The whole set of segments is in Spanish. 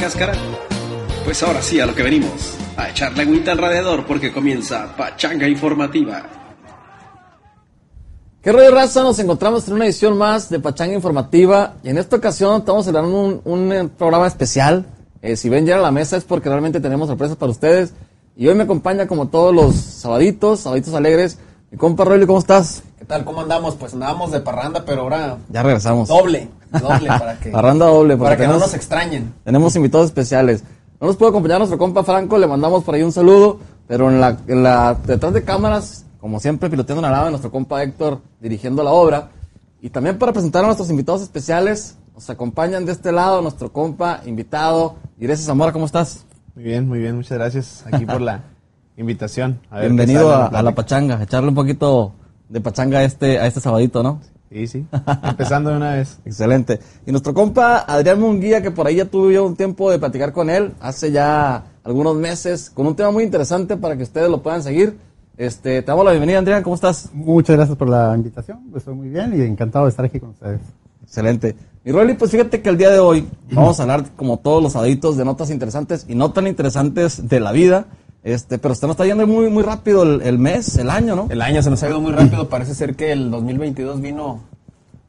cáscara? Pues ahora sí a lo que venimos, a echarle agüita al radiador porque comienza Pachanga Informativa. ¿Qué rollo raza? Nos encontramos en una edición más de Pachanga Informativa y en esta ocasión estamos celebrando un, un, eh, programa especial. Eh, si ven ya a la mesa es porque realmente tenemos sorpresas para ustedes. Y hoy me acompaña como todos los sabaditos, sabaditos alegres, mi compa Rolly, ¿cómo estás? ¿Qué tal? ¿Cómo andamos? Pues andábamos de parranda, pero ahora Ya regresamos. doble, doble para que, Parranda doble, para que no nos extrañen. Tenemos invitados especiales. No nos puede acompañar nuestro compa Franco, le mandamos por ahí un saludo, pero en la, en la detrás de cámaras, como siempre, piloteando una nave, nuestro compa Héctor dirigiendo la obra. Y también para presentar a nuestros invitados especiales, nos acompañan de este lado nuestro compa invitado, Irese Zamora, ¿cómo estás? Muy bien, muy bien, muchas gracias aquí por la invitación. A ver Bienvenido a, a la pachanga, echarle un poquito de pachanga a este, a este sabadito, ¿no? Sí, sí, empezando de una vez. Excelente. Y nuestro compa Adrián Munguía, que por ahí ya tuve yo un tiempo de platicar con él, hace ya algunos meses, con un tema muy interesante para que ustedes lo puedan seguir. Este, te damos la bienvenida, Adrián, ¿cómo estás? Muchas gracias por la invitación, estoy muy bien y encantado de estar aquí con ustedes. Excelente. Y Rolly, pues fíjate que el día de hoy vamos a hablar, como todos los adictos, de notas interesantes y no tan interesantes de la vida. Este, pero se nos está yendo muy, muy rápido el, el mes, el año, ¿no? El año se nos ha ido muy rápido, parece ser que el 2022 vino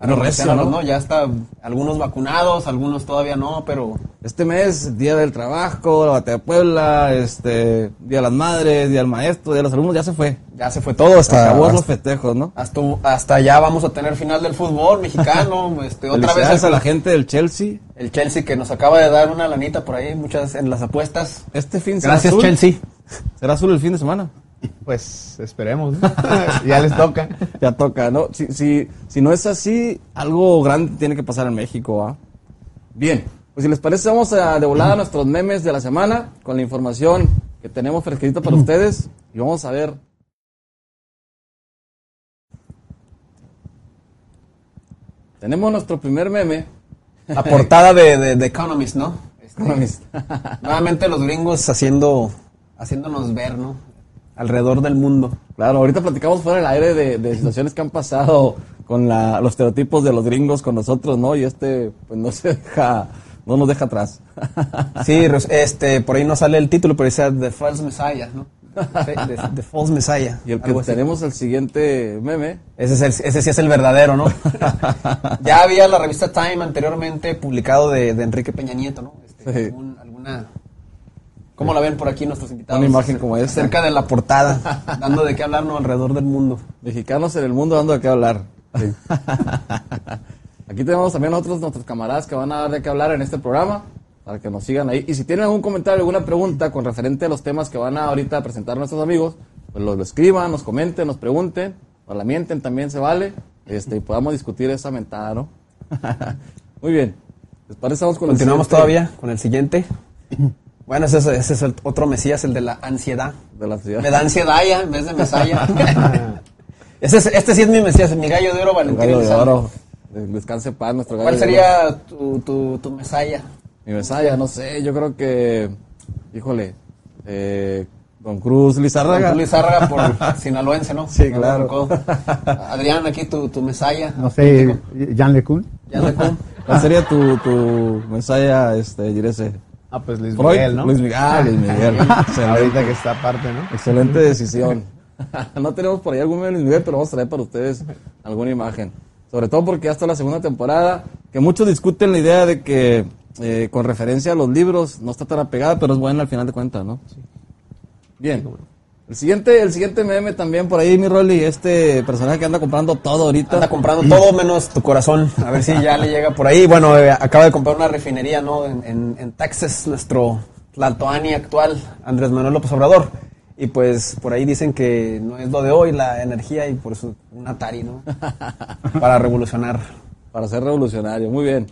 a Vino revolucionarnos, recio, ¿no? ¿no? Ya está algunos vacunados, algunos todavía no, pero Este mes, Día del Trabajo, la Batalla de Puebla, este, Día de las Madres, Día del Maestro, Día de los Alumnos, ya se fue. ya se fue todo hasta acabó los festejos, ¿no? hasta, hasta ya vamos a tener final del fútbol mexicano, este otra vez el, a la gente del Chelsea. el Chelsea que nos acaba de dar una lanita por ahí, muchas en las apuestas. Este fin Gracias azul. Chelsea. Será azul el fin de semana. Pues esperemos, ¿no? ya les toca. Ya toca, ¿no? Si, si, si no es así, algo grande tiene que pasar en México, ¿ah? Bien, pues si les parece, vamos a de volada nuestros memes de la semana con la información que tenemos fresquita para ustedes y vamos a ver. Tenemos nuestro primer meme. La portada de, de, de Economist, ¿no? Este, Economist. Nuevamente los gringos haciendo, haciéndonos ver, ¿no? Alrededor del mundo. Claro, ahorita platicamos fuera del aire de, de situaciones que han pasado con la- los estereotipos de los gringos con nosotros, ¿no? Y este, pues no se deja, no nos deja atrás. Sí, este, por ahí no sale el título, pero dice The False Messiah, ¿no? Sí, The, The False Messiah. Y el que tenemos el siguiente meme, Ese, es el- ese sí es el verdadero, ¿no? ya había la revista Time anteriormente publicado de, de Enrique Peña Nieto, ¿no? Este, Sí. algún- alguna... ¿Cómo la ven por aquí nuestros invitados? Una imagen como esta. Cerca de la portada, dando de qué hablar, ¿no? Alrededor del mundo. mexicanos en el mundo dando de qué hablar. Aquí tenemos también nosotros, nuestros camaradas que van a dar de qué hablar en este programa, para que nos sigan ahí. Y si tienen algún comentario, alguna pregunta con referente a los temas que van a ahorita presentar nuestros amigos, pues lo, lo escriban, nos comenten, nos pregunten, o la mienten también se vale, este, y podamos discutir esa mentada, ¿no? Muy bien. ¿Les parece? Vamos con el Continuamos siguiente todavía con el siguiente. Bueno, ese, es- ese es el otro Mesías, el de la ansiedad. De la ciudad. Me da ansiedad ya en vez de Mesaya. Ese es- este sí es mi Mesías, mi gallo de oro, El Valentín. gallo de oro. Descanse paz, nuestro gallo ¿Cuál de oro. sería tu, tu, tu Mesaya? Mi Mesaya, no sé, yo creo que, híjole, eh, Don Cruz Lizárraga. Don Luis Zárraga por sinaloense, ¿no? Sí, claro. Adrián, aquí tu, tu Mesaya. No sé, Jan LeCun. Sé cómo. ¿Cuál sería tu, tu Mesaya, este, Girese? Ah, pues Luis Freud, Miguel, ¿no? Luis Miguel, ah, Luis Miguel. Ahorita que está aparte, ¿no? excelente decisión. no tenemos por ahí algún Luis Miguel, pero vamos a traer para ustedes alguna imagen. Sobre todo porque ya está la segunda temporada, que muchos discuten la idea de que eh, con referencia a los libros no está tan apegada, pero es buena al final de cuentas, ¿no? Bien. El siguiente, el siguiente meme también por ahí, mi Rolly, este personaje que anda comprando todo ahorita. Anda comprando todo menos tu corazón. A ver si ya le llega por ahí. Bueno, eh, acaba de comprar una refinería, ¿no? En, en, en Texas, nuestro Tlatoani actual, Andrés Manuel López Obrador. Y pues por ahí dicen que no es lo de hoy la energía y por eso un Atari, ¿no? Para revolucionar. Para ser revolucionario, muy bien.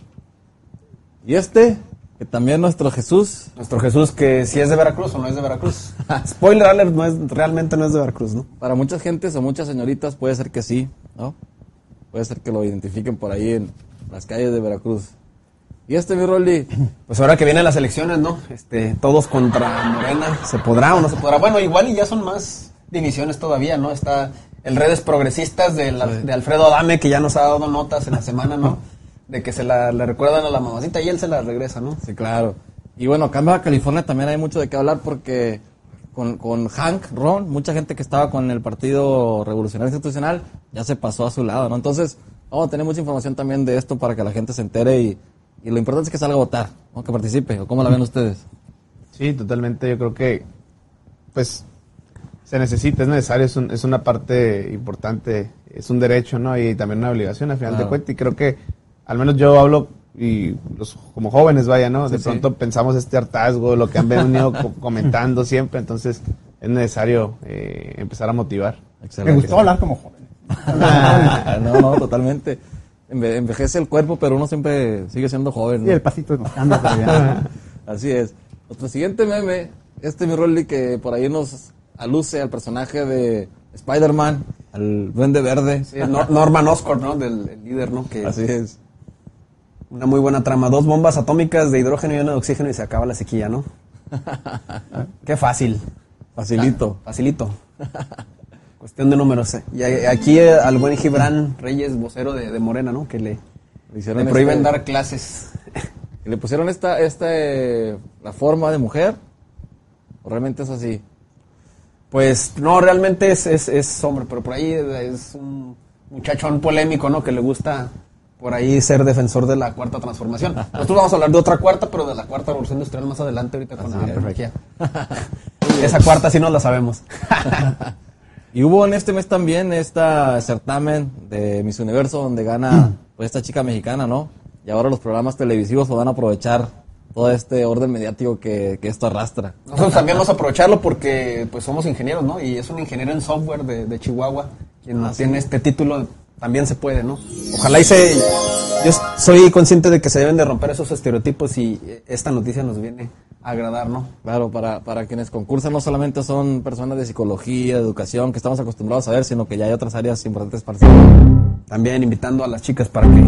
Y este, que también nuestro Jesús, Nuestro Jesús, que si es de Veracruz o no es de Veracruz. Spoiler alert, no es, realmente no es de Veracruz, ¿no? para muchas gentes o muchas señoritas puede ser que sí, ¿no? Puede ser que lo identifiquen por ahí en las calles de Veracruz. Y este, mi Rolly, Pues ahora que vienen las elecciones, ¿no? Este, todos contra Morena, ¿se podrá o no se podrá? Bueno, igual y ya son más divisiones todavía, ¿no? Está el redes progresistas de, la- de Alfredo Adame, que ya nos ha dado notas en la semana, ¿no? De que se la, le recuerdan a la mamacita y él se la regresa, ¿no? sí, claro. Y bueno, acá en Baja California también hay mucho de qué hablar porque con, con Hank Ron, mucha gente que estaba con el Partido Revolucionario Institucional ya se pasó a su lado, ¿no? Entonces, vamos a tener mucha información también de esto para que la gente se entere y, y lo importante es que salga a votar, ¿no? que participe. ¿O cómo la ven ustedes? Sí, totalmente. Yo creo que, pues, se necesita, es necesario, es, un- es una parte importante, es un derecho, ¿no? Y también una obligación, al final Claro. de cuentas. Y creo que, al menos yo hablo, y los, como jóvenes, vaya, ¿no? De Sí, pronto pensamos este hartazgo, lo que han venido co- comentando siempre, entonces es necesario eh, empezar a motivar. Me gustó hablar como joven. no, no, totalmente. Enve- Envejece el cuerpo, pero uno siempre sigue siendo joven. Y ¿no? el pasito nos cambia, ya. Así es. Nuestro siguiente meme, este mi Rolly que por ahí nos aluce al personaje de Spider-Man, al Duende Verde. Sí, Nor- Norman Oscorp, ¿no? Del el líder, ¿no? Que Así es. Una muy buena trama. Dos bombas atómicas de hidrógeno y una de oxígeno y se acaba la sequía, ¿no? Qué fácil. Facilito. Facilito. Cuestión de números. eh. Y aquí eh, al buen Gibran Reyes, vocero de, de Morena, ¿no? Que le, Le hicieron le prohíben este- dar clases. ¿Le pusieron esta, esta, eh, la forma de mujer? ¿O realmente es así? Pues no, realmente es, es, es hombre, pero por ahí es un muchachón polémico, ¿no? Que le gusta por ahí ser defensor de la cuarta transformación. Nosotros vamos a hablar de otra cuarta, pero de la cuarta revolución industrial más adelante ahorita con la tecnología. Esa cuarta sí nos la sabemos. Y hubo en este mes también esta certamen de Miss Universo donde gana pues esta chica mexicana, ¿no? Y ahora los programas televisivos van a aprovechar todo este orden mediático que, que esto arrastra. Nosotros también vamos a aprovecharlo porque pues somos ingenieros, ¿no? Y es un ingeniero en software de, de Chihuahua quien tiene este título, también se puede, ¿no? Ojalá y se... Yo soy consciente de que se deben de romper esos estereotipos y esta noticia nos viene a agradar, ¿no? Claro, para, para quienes concursan no solamente son personas de psicología, de educación, que estamos acostumbrados a ver, sino que ya hay otras áreas importantes para También invitando a las chicas para que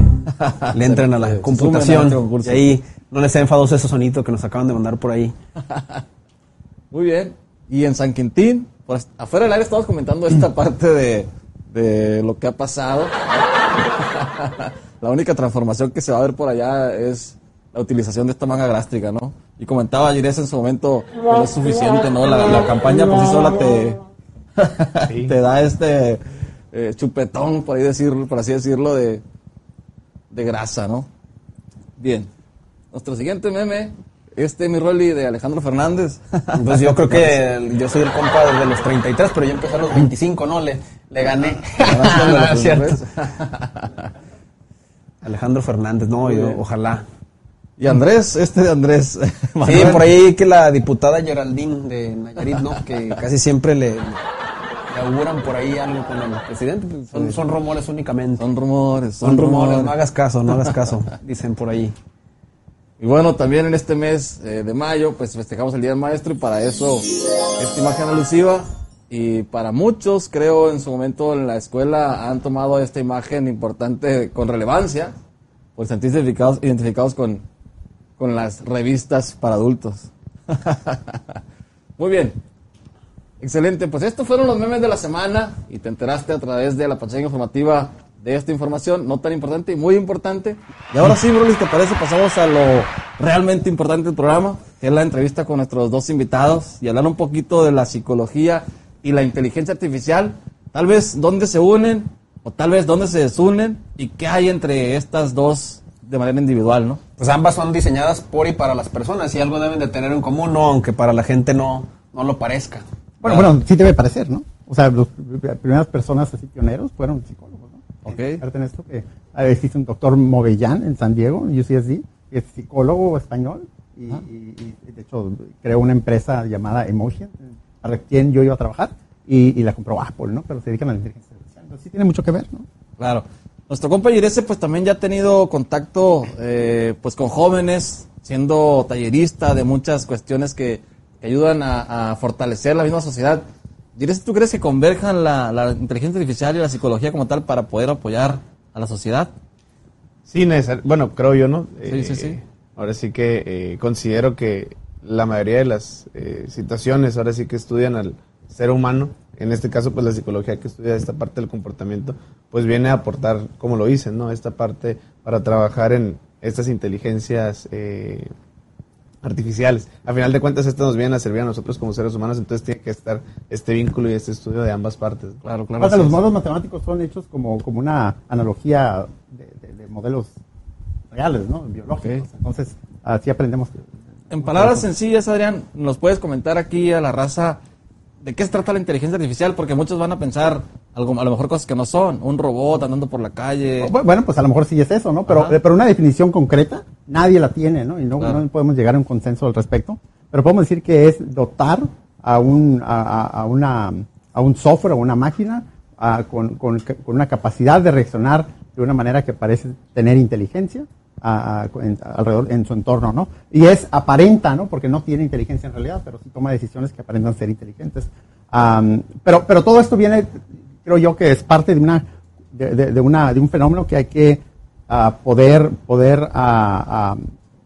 le entren a la computación. este. Y ahí no les sea enfadoso ese sonito que nos acaban de mandar por ahí. Muy bien. Y en San Quintín, pues afuera del aire estamos comentando esta parte de, de lo que ha pasado. la única transformación que se va a ver por allá es la utilización de esta manga gástrica, ¿no? Y comentaba Gires en su momento que no es suficiente, ¿no? La, la campaña por sí sola te, te da este eh, chupetón, por, ahí decirlo, por así decirlo, de, de grasa, ¿no? Bien. Nuestro siguiente meme, este mi Rolly de Alejandro Fernández. Pues yo creo que el- yo soy el compa desde los 33, pero ya empecé a los 25, ¿no? Le, le gané. Ah, cierto. tres. Alejandro Fernández, no, yo, ojalá. Y Andrés, este de Andrés. Sí, por ahí que la diputada Geraldine de Nayarit, ¿no? Que casi siempre le, le auguran por ahí algo con el presidente. pues, Son, son rumores únicamente. Son rumores, Son rumores, no hagas caso, no hagas caso, dicen por ahí. Y bueno, también en este mes eh, de mayo, pues festejamos el Día del Maestro y para eso esta imagen alusiva. Y para muchos, creo, en su momento en la escuela han tomado esta imagen importante con relevancia por sentirse identificados, identificados con, con las revistas para adultos. Muy bien. Excelente, pues estos fueron los memes de la semana y te enteraste a través de la pantalla informativa de esta información, no tan importante y muy importante. Y ahora sí, Broly, ¿te parece? Pasamos a lo realmente importante del programa, que es la entrevista con nuestros dos invitados y hablar un poquito de la psicología y la inteligencia artificial. Tal vez dónde se unen o tal vez dónde se desunen y qué hay entre estas dos de manera individual, ¿no? Pues ambas son diseñadas por y para las personas y algo deben de tener en común, no, aunque para la gente no, no lo parezca. Bueno, bueno, sí debe parecer, ¿no? O sea, los- las primeras personas así pioneros fueron psicólogos, ¿no? Ok. Fíjate en esto que ah, existe un doctor Movellán en San Diego, UCSD, que es psicólogo español y, y- y, de hecho creó una empresa llamada Emotion, para quien yo iba a trabajar y, y la compró Apple, ¿no? Pero se dedican a la inteligencia artificial. Entonces sí tiene mucho que ver, ¿no? Claro. Nuestro compa Girese pues también ya ha tenido contacto eh, pues con jóvenes, siendo tallerista de muchas cuestiones que, que ayudan a, a fortalecer la misma sociedad. ¿Tú crees que converjan la, la inteligencia artificial y la psicología como tal para poder apoyar a la sociedad? Sí, bueno, creo yo, ¿no? Sí, sí, sí. Ahora sí que eh, considero que la mayoría de las eh, situaciones, ahora sí que estudian al ser humano, en este caso, pues la psicología que estudia esta parte del comportamiento, pues viene a aportar, como lo dicen, ¿no? Esta parte para trabajar en estas inteligencias eh, artificiales. A final de cuentas, esto nos viene a servir a nosotros como seres humanos, entonces tiene que estar este vínculo y este estudio de ambas partes. Claro, claro. Así los modelos matemáticos son hechos como, como una analogía de, de- de modelos reales, ¿no? Biológicos. Entonces, así aprendemos. En palabras sencillas, Adrián, ¿nos puedes comentar aquí a la raza de qué se trata la inteligencia artificial? Porque muchos van a pensar algo, a lo mejor cosas que no son. Un robot andando por la calle. Bu- Bueno, pues a lo mejor sí es eso, ¿no? Pero, Ajá. pero una definición concreta nadie la tiene, ¿no? Y no, Claro. no podemos llegar a un consenso al respecto. Pero podemos decir que es dotar a un, a, a- a una, a un software o una máquina a- con, con- con una capacidad de reaccionar de una manera que parece tener inteligencia a- en, alrededor en su entorno, ¿no? Y es aparenta, ¿no? Porque no tiene inteligencia en realidad, pero sí toma decisiones que aparentan ser inteligentes. Am, pero, pero todo esto viene, creo yo, que es parte de una de, una de un fenómeno que hay que ah, poder poder ah,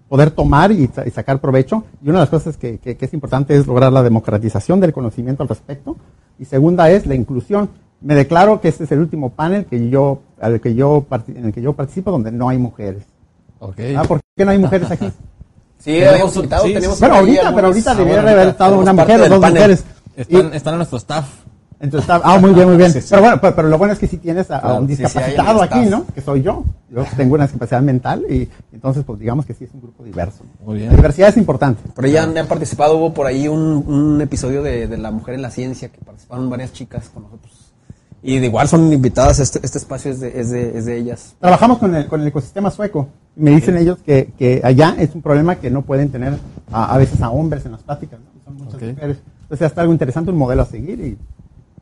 poder tomar y, sa- y sacar provecho. Y una de las cosas que, que- es importante es lograr la democratización del conocimiento al respecto. Y segunda es la inclusión. Me declaro que este es el último panel que yo, al que yo, en el que yo participo donde no hay mujeres. Ah, ¿Por qué no hay mujeres aquí? Sí, habíamos invitado, sí, tenemos sí, bueno, ahorita, pero ahorita Ah, debería bueno, haber estado una mujer o dos panel. mujeres. Están, Y- están en nuestro staff. Entonces está, ah, muy bien, muy bien. Sí, sí. Pero bueno, pero, pero lo bueno es que si tienes a, a Claro, un sí, sí, discapacitado aquí. ¿no? Que soy yo. Yo tengo una discapacidad mental y entonces, pues digamos que sí es un grupo diverso. Muy bien. La diversidad es importante. Por ahí ya han, han participado, hubo por ahí un, un episodio de, de La Mujer en la Ciencia, que participaron varias chicas con nosotros. Y de igual son invitadas, este, este espacio es de, es de, es de ellas. Trabajamos con el, con el ecosistema sueco. Me dicen ellos que, que allá es un problema que no pueden tener a, a veces a hombres en las pláticas. ¿no? Son muchas Ok. mujeres. Entonces está algo interesante, un modelo a seguir y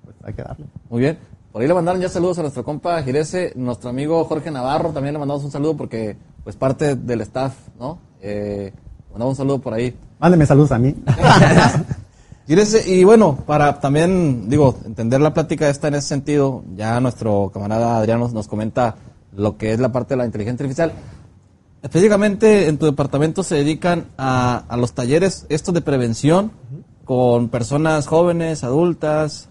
pues hay que darle. Muy bien. Por ahí le mandaron ya saludos a nuestro compa Girese, nuestro amigo Jorge Navarro, también le mandamos un saludo porque, pues, parte del staff, ¿no? Eh, mandamos un saludo por ahí. Mándenme saludos a mí. Y bueno, para también, digo, entender la plática esta en ese sentido, ya nuestro camarada Adrián nos, nos comenta lo que es la parte de la inteligencia artificial. Específicamente en tu departamento se dedican a, a los talleres estos de prevención con personas jóvenes, adultas.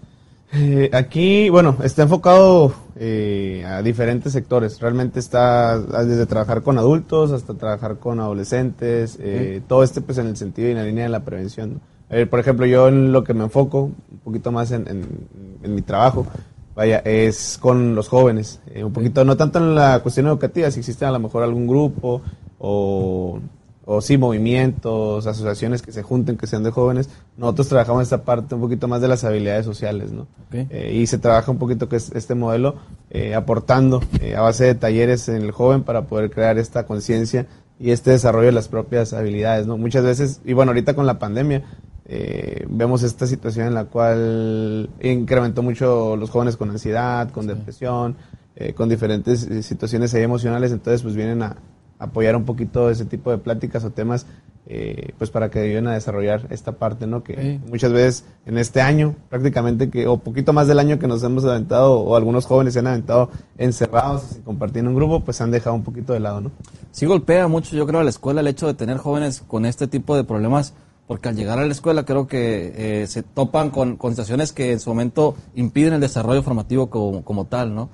Eh, aquí, bueno, está enfocado eh, a diferentes sectores. Realmente está desde trabajar con adultos hasta trabajar con adolescentes. eh, Todo este, pues, en el sentido y en la línea de la prevención. Eh, por ejemplo, yo en lo que me enfoco un poquito más en, en- en mi trabajo, vaya, es con los jóvenes. Eh, un poquito, no tanto en la cuestión educativa, si existe a lo mejor algún grupo o o sí, movimientos, asociaciones que se junten, que sean de jóvenes. Nosotros trabajamos esta parte un poquito más de las habilidades sociales, ¿no? Ok. Eh, y se trabaja un poquito que es este modelo eh, aportando a base de talleres en el joven para poder crear esta conciencia y este desarrollo de las propias habilidades, ¿no? Muchas veces, y bueno, ahorita con la pandemia, eh, vemos esta situación en la cual incrementó mucho los jóvenes con ansiedad, con depresión, eh, con diferentes eh, situaciones ahí emocionales, entonces pues vienen a apoyar un poquito ese tipo de pláticas o temas eh, pues para que ayuden a desarrollar esta parte, ¿no? Que Sí. muchas veces en este año, prácticamente que, o poquito más del año que nos hemos aventado, o algunos jóvenes se han aventado encerrados, sin compartir en un grupo, pues se han dejado un poquito de lado, ¿no? Sí golpea mucho, yo creo, a la escuela el hecho de tener jóvenes con este tipo de problemas, porque al llegar a la escuela creo que eh, se topan con, con situaciones que en su momento impiden el desarrollo formativo como, como tal, ¿no?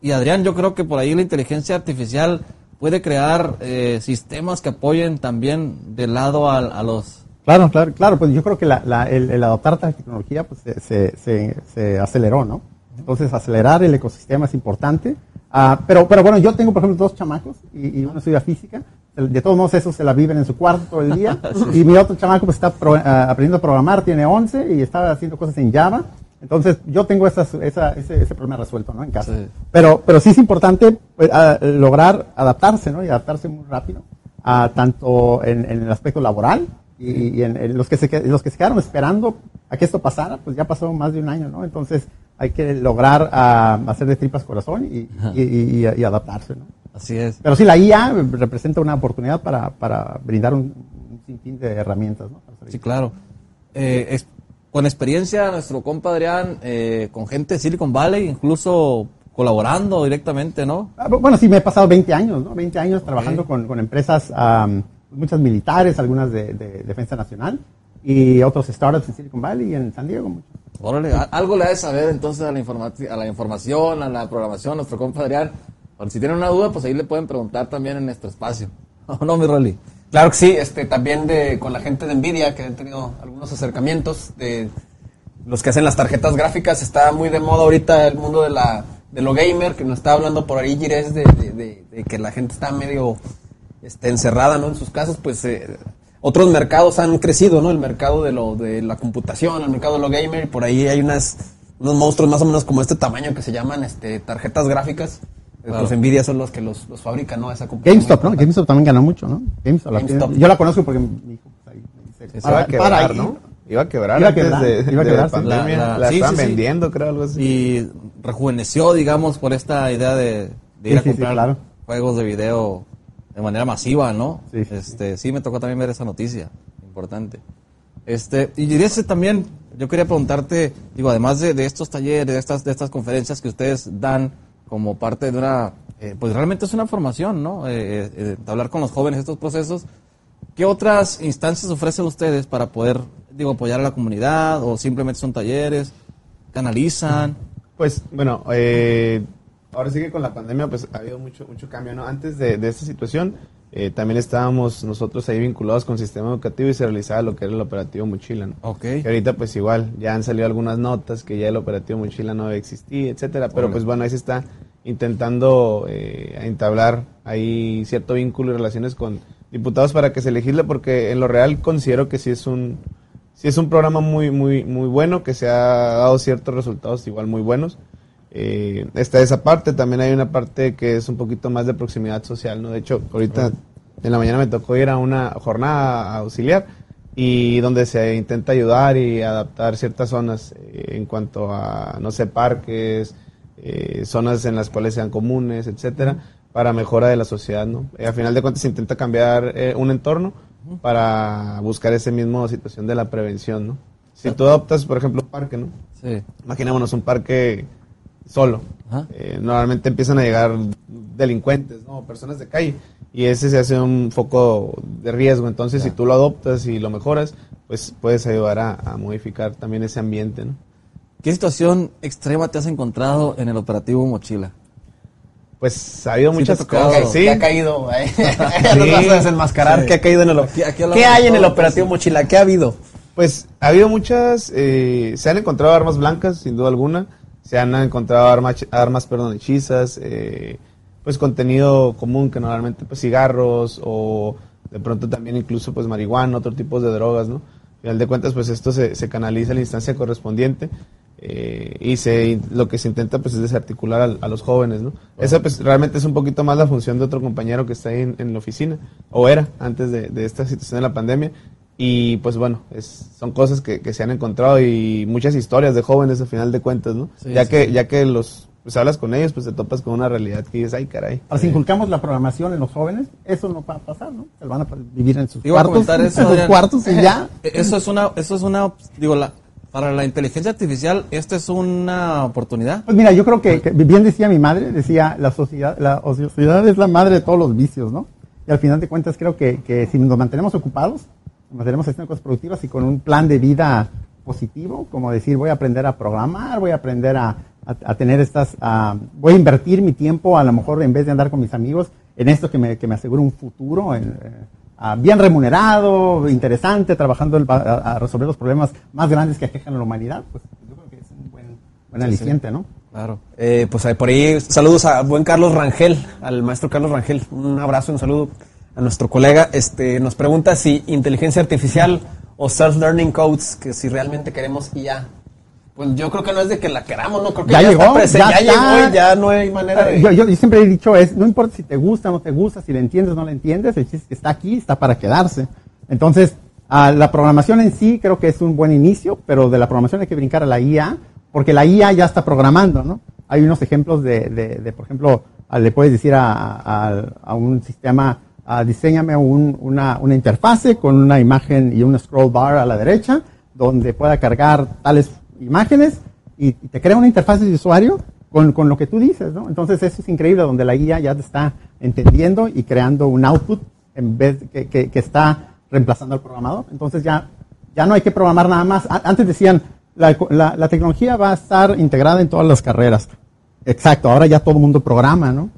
Y Adrián, yo creo que por ahí la inteligencia artificial puede crear eh, sistemas que apoyen también de lado a, a los... Claro, claro, claro, pues yo creo que la, la- el, el adoptar la tecnología pues se, se, se- se aceleró, ¿no? Entonces acelerar el ecosistema es importante. Ah, pero, pero bueno, yo tengo por ejemplo dos chamacos y, y uno estudia física. De todos modos, esos se la viven en su cuarto todo el día. Y mi otro chamaco pues está pro- ah, aprendiendo a programar, tiene 11 y está haciendo cosas en Java. Entonces yo tengo esa, esa- ese, ese problema resuelto, ¿no? En casa. Sí. Pero, pero sí es importante pues, ah, lograr adaptarse, ¿no? Y adaptarse muy rápido, ah, tanto en, en el aspecto laboral y, y en, en los, que se, los que se quedaron esperando a que esto pasara, pues ya pasó más de un año, ¿no? Entonces hay que lograr ah, hacer de tripas corazón y- y adaptarse, ¿no? Así es. Pero sí, la IA representa una oportunidad para, para brindar un, un sinfín de herramientas, ¿no? Sí, claro. Eh, es- con experiencia, nuestro compa Adrián, eh, con gente de Silicon Valley, incluso colaborando directamente, ¿no? Ah, bu- Bueno, sí, me he pasado 20 años, ¿no? 20 años trabajando con, con empresas, am, muchas militares, algunas de, de defensa nacional y otros startups en Silicon Valley y en San Diego. mucho. Órale, algo le ha de saber entonces a la, a la información, a la programación, nuestro compa Adrián. Por si tienen una duda, pues ahí le pueden preguntar también en nuestro espacio. ¿O no, mi Rolly? Claro que sí, este, también de, con la gente de Nvidia, que han tenido algunos acercamientos, de los que hacen las tarjetas gráficas, está muy de moda ahorita el mundo de la de lo gamer, que nos está hablando por ahí Gires de, de, de- de que la gente está medio este, encerrada ¿no? en sus casas, pues eh, otros mercados han crecido, ¿no? El mercado de lo de la computación, el mercado de lo gamer, y por ahí hay unas unos monstruos más o menos como este tamaño que se llaman este tarjetas gráficas. Claro. Pues Nvidia son los que los, los fabrican, ¿no? Esa GameStop, ¿no? GameStop también ganó mucho, ¿no? GameStop. la GameStop. tiene- yo la conozco porque mi hijo pues, ahí me dice, Se iba a quebrar, ¿no? Iba a quebrar Iba a antes quebrar, de, iba a de quebrar, sí. pandemia. La- La, la- sí, estaban sí, sí. vendiendo, creo, algo así. Y rejuveneció, digamos, por esta idea de, de ir Sí, a sí, sí, comprar claro. juegos de video de manera masiva, ¿no? Sí, sí, este, sí, me tocó también ver esa noticia, importante. Este, y ese también, yo quería preguntarte, digo, además de, de estos talleres, de estas, de estas conferencias que ustedes dan como parte de una, eh, pues realmente es una formación, ¿no? Eh, eh, hablar con los jóvenes estos procesos. ¿Qué otras instancias ofrecen ustedes para poder, digo, apoyar a la comunidad o simplemente son talleres? ¿Canalizan? Pues bueno, ahora sí que con la pandemia pues ha habido mucho mucho cambio, ¿no? Antes de, de esta situación eh, también estábamos nosotros ahí vinculados con el sistema educativo y se realizaba lo que era el operativo Mochila, ¿no? Ok. Que ahorita pues igual ya han salido algunas notas que ya el operativo Mochila no existía, etcétera, pero pues bueno, ahí se está intentando eh, entablar ahí cierto vínculo y relaciones con diputados para que se legisle porque en lo real considero que sí es un sí es un programa muy muy muy bueno que se ha dado ciertos resultados igual muy buenos eh, está esa parte también hay una parte que es un poquito más de proximidad social no de hecho ahorita en la mañana me tocó ir a una jornada auxiliar y donde se intenta ayudar y adaptar ciertas zonas eh, en cuanto a no sé parques eh, zonas en las cuales sean comunes etcétera para mejora de la sociedad no Eh, a final de cuentas se intenta cambiar eh, un entorno para buscar ese mismo situación de la prevención no si tú adoptas por ejemplo un parque no Sí. imaginémonos un parque solo. Eh, normalmente empiezan a llegar delincuentes, ¿no? Personas de calle. Y ese se hace un foco de riesgo. Entonces, si tú lo adoptas y lo mejoras, pues puedes ayudar a, a modificar también ese ambiente, ¿no? ¿Qué situación extrema te has encontrado en el operativo Mochila? Pues ha habido Sí muchas cosas, que, sí. que ha caído, eh. no te vas a desenmascarar Sí. que ha caído en el Aquí- aquí ¿Qué hay en el operativo Mochila? ¿Qué ha habido? Pues ha habido muchas, eh, se han encontrado armas blancas, sin duda alguna, se han encontrado armas, armas perdón, hechizas, eh, pues contenido común que normalmente pues cigarros o de pronto también incluso pues marihuana, otro tipo de drogas, ¿no? Al final de cuentas pues esto se, se canaliza en la instancia correspondiente eh, y se lo que se intenta pues es desarticular al- a, los jóvenes, ¿no? Esa pues realmente es un poquito más la función de otro compañero que está ahí en, en la oficina, o era antes de, de esta situación de la pandemia, y pues bueno, es, son cosas que, que se han encontrado y muchas historias de jóvenes al final de cuentas, ¿no? Sí, ya sí, que sí. ya que los pues hablas con ellos, pues te topas con una realidad que dices, ay caray. Ahora, si inculcamos la programación en los jóvenes, eso no va a pasar, ¿no? Se van a vivir en sus cuartos, eso, en sus Adrián. cuartos y ya. Eh, Eso es una, eso es una, digo, la, para la inteligencia artificial, esta es una oportunidad. Pues mira, yo creo que, que bien decía mi madre, decía, la sociedad, la ociosidad es la madre de todos los vicios, ¿no? Y al final de cuentas creo que, que si nos mantenemos ocupados, mantenemos haciendo cosas productivas y con un plan de vida positivo, como decir, voy a aprender a programar, voy a aprender a, a- a tener estas, a- voy a invertir mi tiempo, a lo mejor en vez de andar con mis amigos, en esto que me, que me asegura un futuro, en, eh, bien remunerado, interesante, trabajando el- a, a resolver los problemas más grandes que aquejan a la humanidad, pues yo creo que es un buen, buen aliciente, ¿no? Claro. Eh, pues por ahí, saludos a buen Carlos Rangel, al maestro Carlos Rangel. Un abrazo, un saludo a nuestro colega. Este, nos pregunta si inteligencia artificial o self-learning codes, que si realmente queremos IA. Pues yo creo que no es de que la queramos, no creo que Ya ya, llegó, está presente, ya ya, está. llegó y ya no hay manera de... Yo, yo- yo siempre he dicho es, no importa si te gusta o no te gusta, si le entiendes o no le entiendes, el chiste que está aquí, está para quedarse. Entonces, ah, la programación en sí creo que es un buen inicio, pero de la programación hay que brincar a la IA, porque la IA ya está programando, ¿no? Hay unos ejemplos de, de, de, por ejemplo, le puedes decir a, a- a un sistema, ah, diseñame un- una, una interfase con una imagen y un scroll bar a la derecha, donde pueda cargar tales imágenes y, te crea una interfaz de usuario con, con lo que tú dices, ¿no? Entonces eso es increíble, donde la guía ya te está entendiendo y creando un output en vez que, que- está reemplazando al programador. Entonces ya, ya no hay que programar nada más. Antes decían, la, la- la tecnología va a estar integrada en todas las carreras. Exacto, ahora ya todo el mundo programa, ¿no?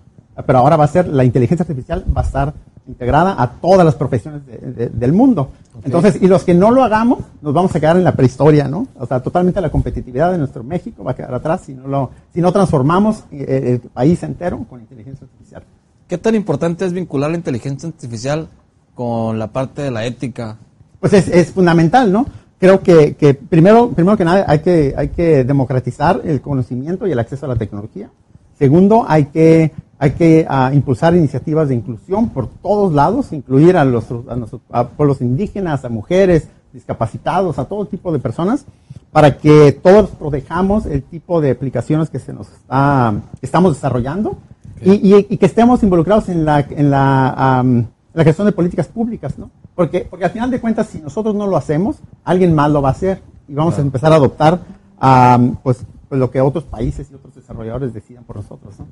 Pero ahora va a ser, la inteligencia artificial va a estar integrada a todas las profesiones de- de- del mundo. Entonces, y los que no lo hagamos, nos vamos a quedar en la prehistoria, ¿no? O sea, totalmente la competitividad de nuestro México va a quedar atrás si no, lo, si no transformamos eh, el país entero con inteligencia artificial. ¿Qué tan importante es vincular la inteligencia artificial con la parte de la ética? Pues es, es fundamental, ¿no? Creo que, que primero, primero que nada hay que, hay que democratizar el conocimiento y el acceso a la tecnología. Segundo, hay que, hay que ah, impulsar iniciativas de inclusión por todos lados, incluir a los, a nuestros- a pueblos indígenas, a mujeres, discapacitados, a todo tipo de personas, para que todos protejamos el tipo de aplicaciones que se nos está, estamos desarrollando y, y- y que estemos involucrados en la, en la, am, la creación de políticas públicas, ¿no? Porque, porque al final de cuentas, si nosotros no lo hacemos, alguien más lo va a hacer y vamos a empezar a adoptar am, pues, pues lo que otros países y otros desarrolladores decidan por nosotros, ¿no?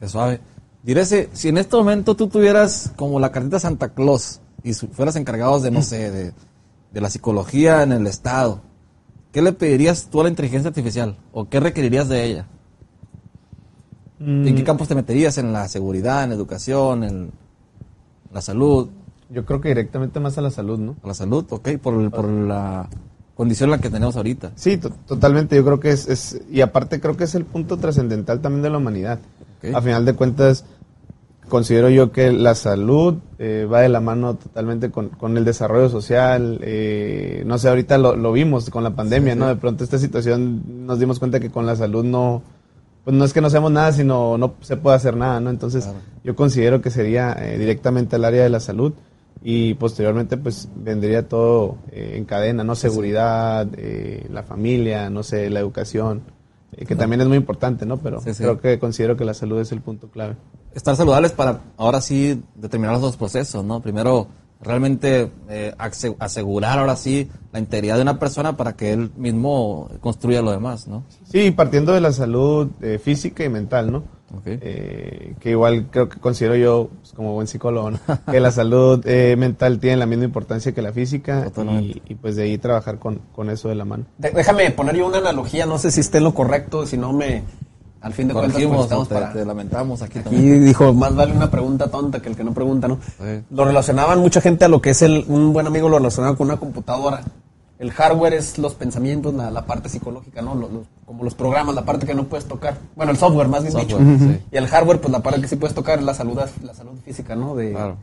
Qué suave. Direce, si en este momento tú tuvieras como la cartita Santa Claus y fueras encargados de, no sé, de, de la psicología en el Estado, ¿qué le pedirías tú a la inteligencia artificial? ¿O qué requerirías de ella? ¿En qué campos te meterías? ¿En la seguridad, en la educación, en la salud? Yo creo que directamente más a la salud, ¿no? A la salud, ok, por, el- por la condición en la que tenemos ahorita. Sí, to- totalmente. Yo creo que es, es- y aparte creo que es el punto trascendental también de la humanidad. A final de cuentas, considero yo que la salud eh, va de la mano totalmente con, con el desarrollo social. eh, no sé, ahorita lo, lo vimos con la pandemia, ¿no? De pronto esta situación nos dimos cuenta que con la salud no, pues no es que no hacemos nada, sino no se puede hacer nada, ¿no? Entonces, Claro. yo considero que sería eh, directamente al área de la salud y posteriormente pues vendría todo en cadena, ¿no? Seguridad, la familia, no sé, la educación, eh, que también es muy importante, ¿no? Pero Sí, sí. creo que considero que la salud es el punto clave. estar saludables para ahora sí determinar los dos procesos, ¿no? Primero, realmente eh, ase- asegurar ahora sí la integridad de una persona para que él mismo construya lo demás, ¿no? Sí, partiendo de la salud eh, física y mental, ¿no? Eh, que igual creo que considero yo, pues, como buen psicólogo, ¿no? que la salud eh, mental tiene la misma importancia que la física y, y, pues de ahí trabajar con, con eso de la mano. De- déjame poner yo una analogía, no sé si esté en lo correcto, si no me... Al fin de cuentas, pues, estamos te, para... te lamentamos aquí Y también. dijo, más vale una pregunta tonta que el que no pregunta, ¿no? Sí. Lo relacionaban mucha gente a lo que es el, un buen amigo lo relacionaba con una computadora. El hardware es los pensamientos, la, la parte psicológica, ¿no? Los- los- como los programas, la parte que no puedes tocar. Bueno, el software, más bien Software, dicho. sí. Y el hardware, pues la parte que sí puedes tocar es la salud, la salud física, ¿no? De, Claro.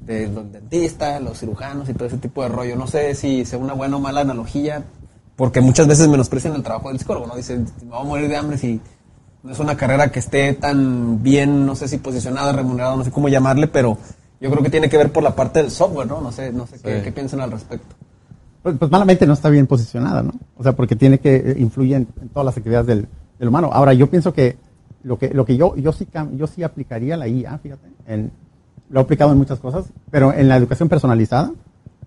de los dentistas, los cirujanos y todo ese tipo de rollo. No sé si sea una buena o mala analogía, porque muchas veces menosprecian el trabajo del psicólogo, ¿no? Dicen, me voy a morir de hambre si no es una carrera que esté tan bien, no sé si posicionada, remunerada, no sé cómo llamarle, pero yo creo que tiene que ver por la parte del software, ¿no? No sé, no sé qué, qué piensan al respecto. Pues, pues malamente no está bien posicionada, ¿no? O sea, porque tiene que eh, influye en, en todas las actividades del, humano. Ahora, yo pienso que lo que, lo que yo, yo sí yo sí aplicaría la IA, fíjate, en, lo he aplicado en muchas cosas, pero en la educación personalizada,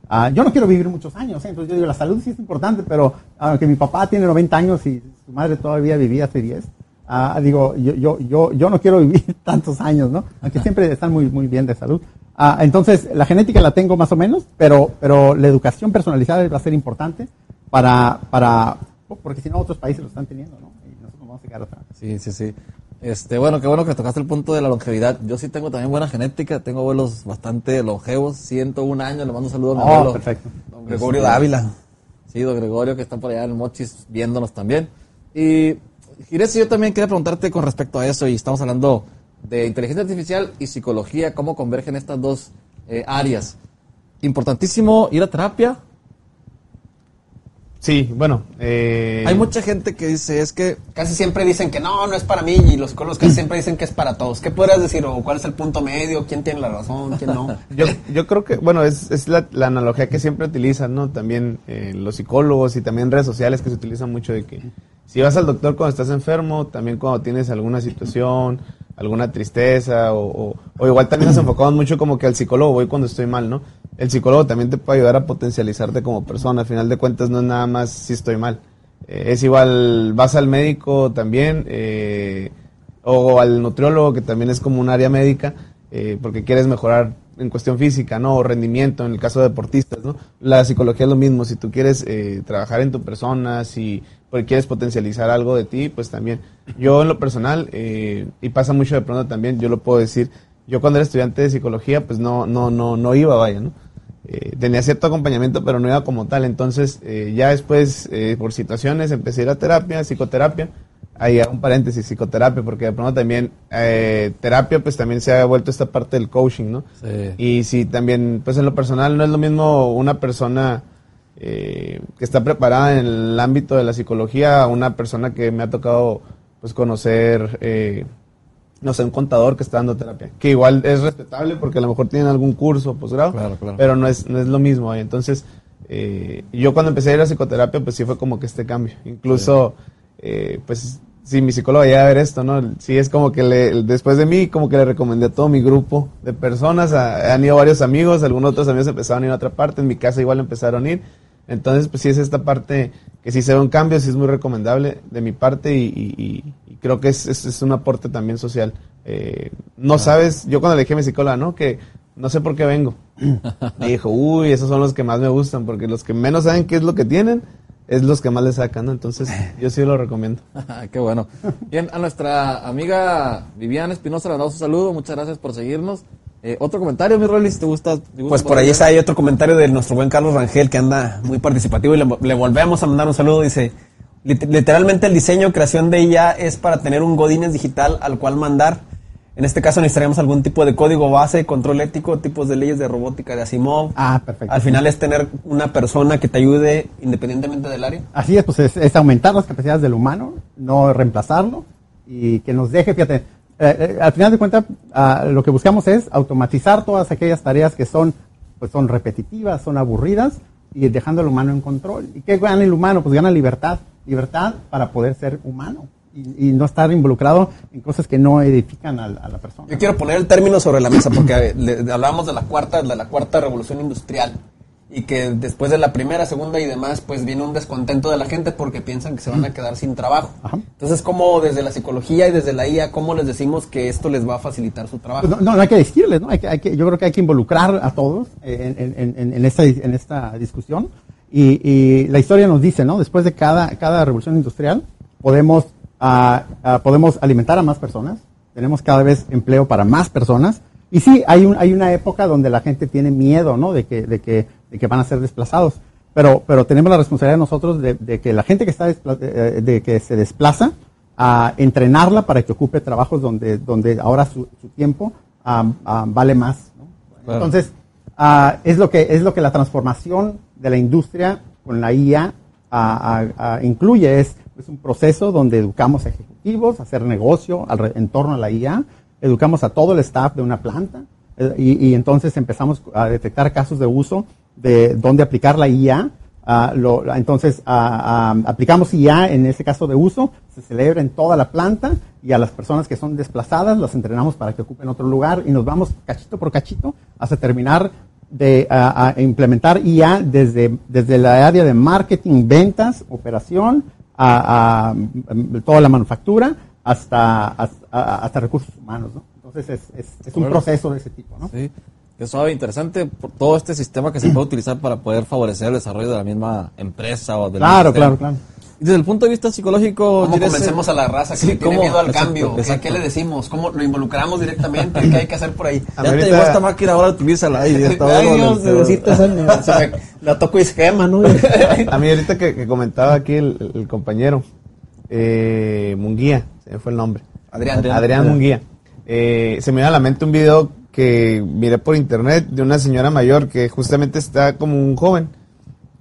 ah, yo no quiero vivir muchos años, ¿eh? entonces yo digo, la salud sí es importante, pero aunque mi papá tiene 90 años y su madre todavía vivía hace 10, ah, digo, yo, yo, yo, yo no quiero vivir tantos años, ¿no? Aunque siempre están muy, muy bien de salud. Ah, entonces, la genética la tengo más o menos, pero, pero la educación personalizada va a ser importante para, para, porque si no otros países lo están teniendo, ¿no? Y nosotros vamos a quedar atrás. Sí, sí, sí. Este, bueno, qué bueno que tocaste el punto de la longevidad. Yo sí tengo también buena genética, tengo abuelos bastante longevos, 101 años, le mando un saludo a mi Oh, abuelo. perfecto. Don Gregorio Este, Dávila. Sí, don Gregorio, que está por allá en Mochis viéndonos también. Y, Gires, yo también quería preguntarte con respecto a eso, y estamos hablando de inteligencia artificial y psicología, cómo convergen estas dos eh, áreas. Importantísimo ir a terapia. Sí, bueno. eh, Hay mucha gente que dice, es que Casi siempre dicen que no, no es para mí, y los psicólogos casi siempre dicen que es para todos. ¿Qué podrías decir? ¿O cuál es el punto medio? ¿Quién tiene la razón? ¿Quién no? Yo, yo creo que, bueno, es, es la, la analogía que siempre utilizan, ¿no? También eh, los psicólogos y también redes sociales que se utilizan mucho de que si vas al doctor cuando estás enfermo, también cuando tienes alguna situación, alguna tristeza, o, o, o igual también nos enfocamos mucho como que al psicólogo voy cuando estoy mal, ¿no? El psicólogo también te puede ayudar a potencializarte como persona, al final de cuentas no es nada más si estoy mal. Eh, es igual, vas al médico también, eh, o al nutriólogo, que también es como un área médica, eh, porque quieres mejorar en cuestión física, ¿no? O rendimiento, en el caso de deportistas, ¿no? La psicología es lo mismo, si tú quieres eh, trabajar en tu persona, si porque quieres potencializar algo de ti, pues también. Yo en lo personal, eh, y pasa mucho de pronto también, yo lo puedo decir, yo cuando era estudiante de psicología, pues no, no, no, no iba, vaya, ¿no? Eh, tenía cierto acompañamiento, pero no iba como tal. Entonces, eh, ya después, eh, por situaciones, empecé a ir a terapia, psicoterapia. Ahí un paréntesis, psicoterapia, porque de pronto también terapia, pues también se ha vuelto esta parte del coaching, ¿no? Sí. Y si también, pues en lo personal, no es lo mismo una persona que está preparada en el ámbito de la psicología a una persona que me ha tocado, pues, conocer no sé, un contador que está dando terapia, que igual es respetable porque a lo mejor tienen algún curso o posgrado, pero no es, no es lo mismo. Entonces, eh, yo cuando empecé a ir a psicoterapia, pues sí fue como que este cambio. Incluso, eh, pues si mi psicólogo llega a ver esto, ¿no? Sí es como que le, después de mí, como que le recomendé a todo mi grupo de personas, han ido varios amigos, algunos otros amigos empezaron a ir a otra parte, en mi casa igual empezaron a ir. Entonces, pues sí es esta parte que sí se ve un cambio, sí es muy recomendable de mi parte y, creo que es, es, un aporte también social. Eh, no sabes, yo cuando le dije a mi psicóloga, ¿no? Que no sé por qué vengo. Me dijo, uy, esos son los que más me gustan, porque los que menos saben qué es lo que tienen, es los que más le sacan, ¿no? Entonces, yo sí lo recomiendo. qué bueno. Bien, a nuestra amiga Viviana Espinosa le damos un saludo, muchas gracias por seguirnos. Eh, otro comentario, mi Rolly, si te gusta. pues por ahí está, hay otro comentario de nuestro buen Carlos Rangel que anda muy participativo y le, volvemos a mandar un saludo. Dice: literalmente el diseño, creación de ella es para tener un Godines digital al cual mandar. En este caso necesitaríamos algún tipo de código base, control ético, tipos de leyes de robótica de Asimov. Ah, perfecto. Al final es tener una persona que te ayude independientemente del área. Así es, pues es aumentar las capacidades del humano, no reemplazarlo y que nos deje, fíjate, eh, eh, al final de cuentas, ah, lo que buscamos es automatizar todas aquellas tareas que son, pues son repetitivas, son aburridas, y dejando al humano en control. ¿Y qué gana el humano? Pues gana libertad. Libertad para poder ser humano y, no estar involucrado en cosas que no edifican a, la persona. Yo quiero poner el término sobre la mesa porque hablábamos de la cuarta, de la cuarta revolución industrial y que después de la primera, segunda y demás, pues viene un descontento de la gente porque piensan que se van a quedar sin trabajo. Entonces, ¿cómo desde la psicología y desde la IA, cómo les decimos que esto les va a facilitar su trabajo? Pues no, no, hay que decirles, ¿no? Hay que, hay que, yo creo que hay que involucrar a todos en, en, en, esta, en esta discusión. Y, y, la historia nos dice, ¿no? Después de cada, cada revolución industrial, podemos, uh, podemos alimentar a más personas, tenemos cada vez empleo para más personas, y sí, hay, un, hay una época donde la gente tiene miedo, ¿no? De que, de que, de que van a ser desplazados. Pero, pero tenemos la responsabilidad nosotros de, de que la gente que está eh, de que se desplaza, a entrenarla para que ocupe trabajos donde, donde ahora su, su tiempo vale más. ¿no? Entonces, uh, es, lo que, es lo que la transformación de la industria con la IA incluye. Es, es un proceso donde educamos a ejecutivos a hacer negocio al, en torno a la IA educamos a todo el staff de una planta eh, y, entonces empezamos a detectar casos de uso de dónde aplicar la IA. Ah, entonces aplicamos IA en ese caso de uso, se celebra en toda la planta y a las personas que son desplazadas las entrenamos para que ocupen otro lugar y nos vamos cachito por cachito hasta terminar de implementar IA desde, desde la área de marketing, ventas, operación, a, toda la manufactura hasta, hasta, recursos humanos, ¿no? Entonces es, es, un proceso de ese tipo, ¿no? Sí, que suave, interesante por todo este sistema que se puede utilizar para poder favorecer el desarrollo de la misma empresa o del Claro, claro, claro. Y desde el punto de vista psicológico... ¿Cómo convencemos a la raza que tiene miedo al cambio? ¿Qué le decimos? ¿Cómo lo involucramos directamente? ¿Qué hay que hacer por ahí? ya te llevó esta máquina, ahora utilízala. Ay, Dios, la toco esquema, ¿no? a mí ahorita que, comentaba aquí el, compañero eh, Munguía, se fue el nombre. Adrián. Adrián, Munguía. Eh, se me viene a la mente un video que miré por internet de una señora mayor que justamente está como un joven,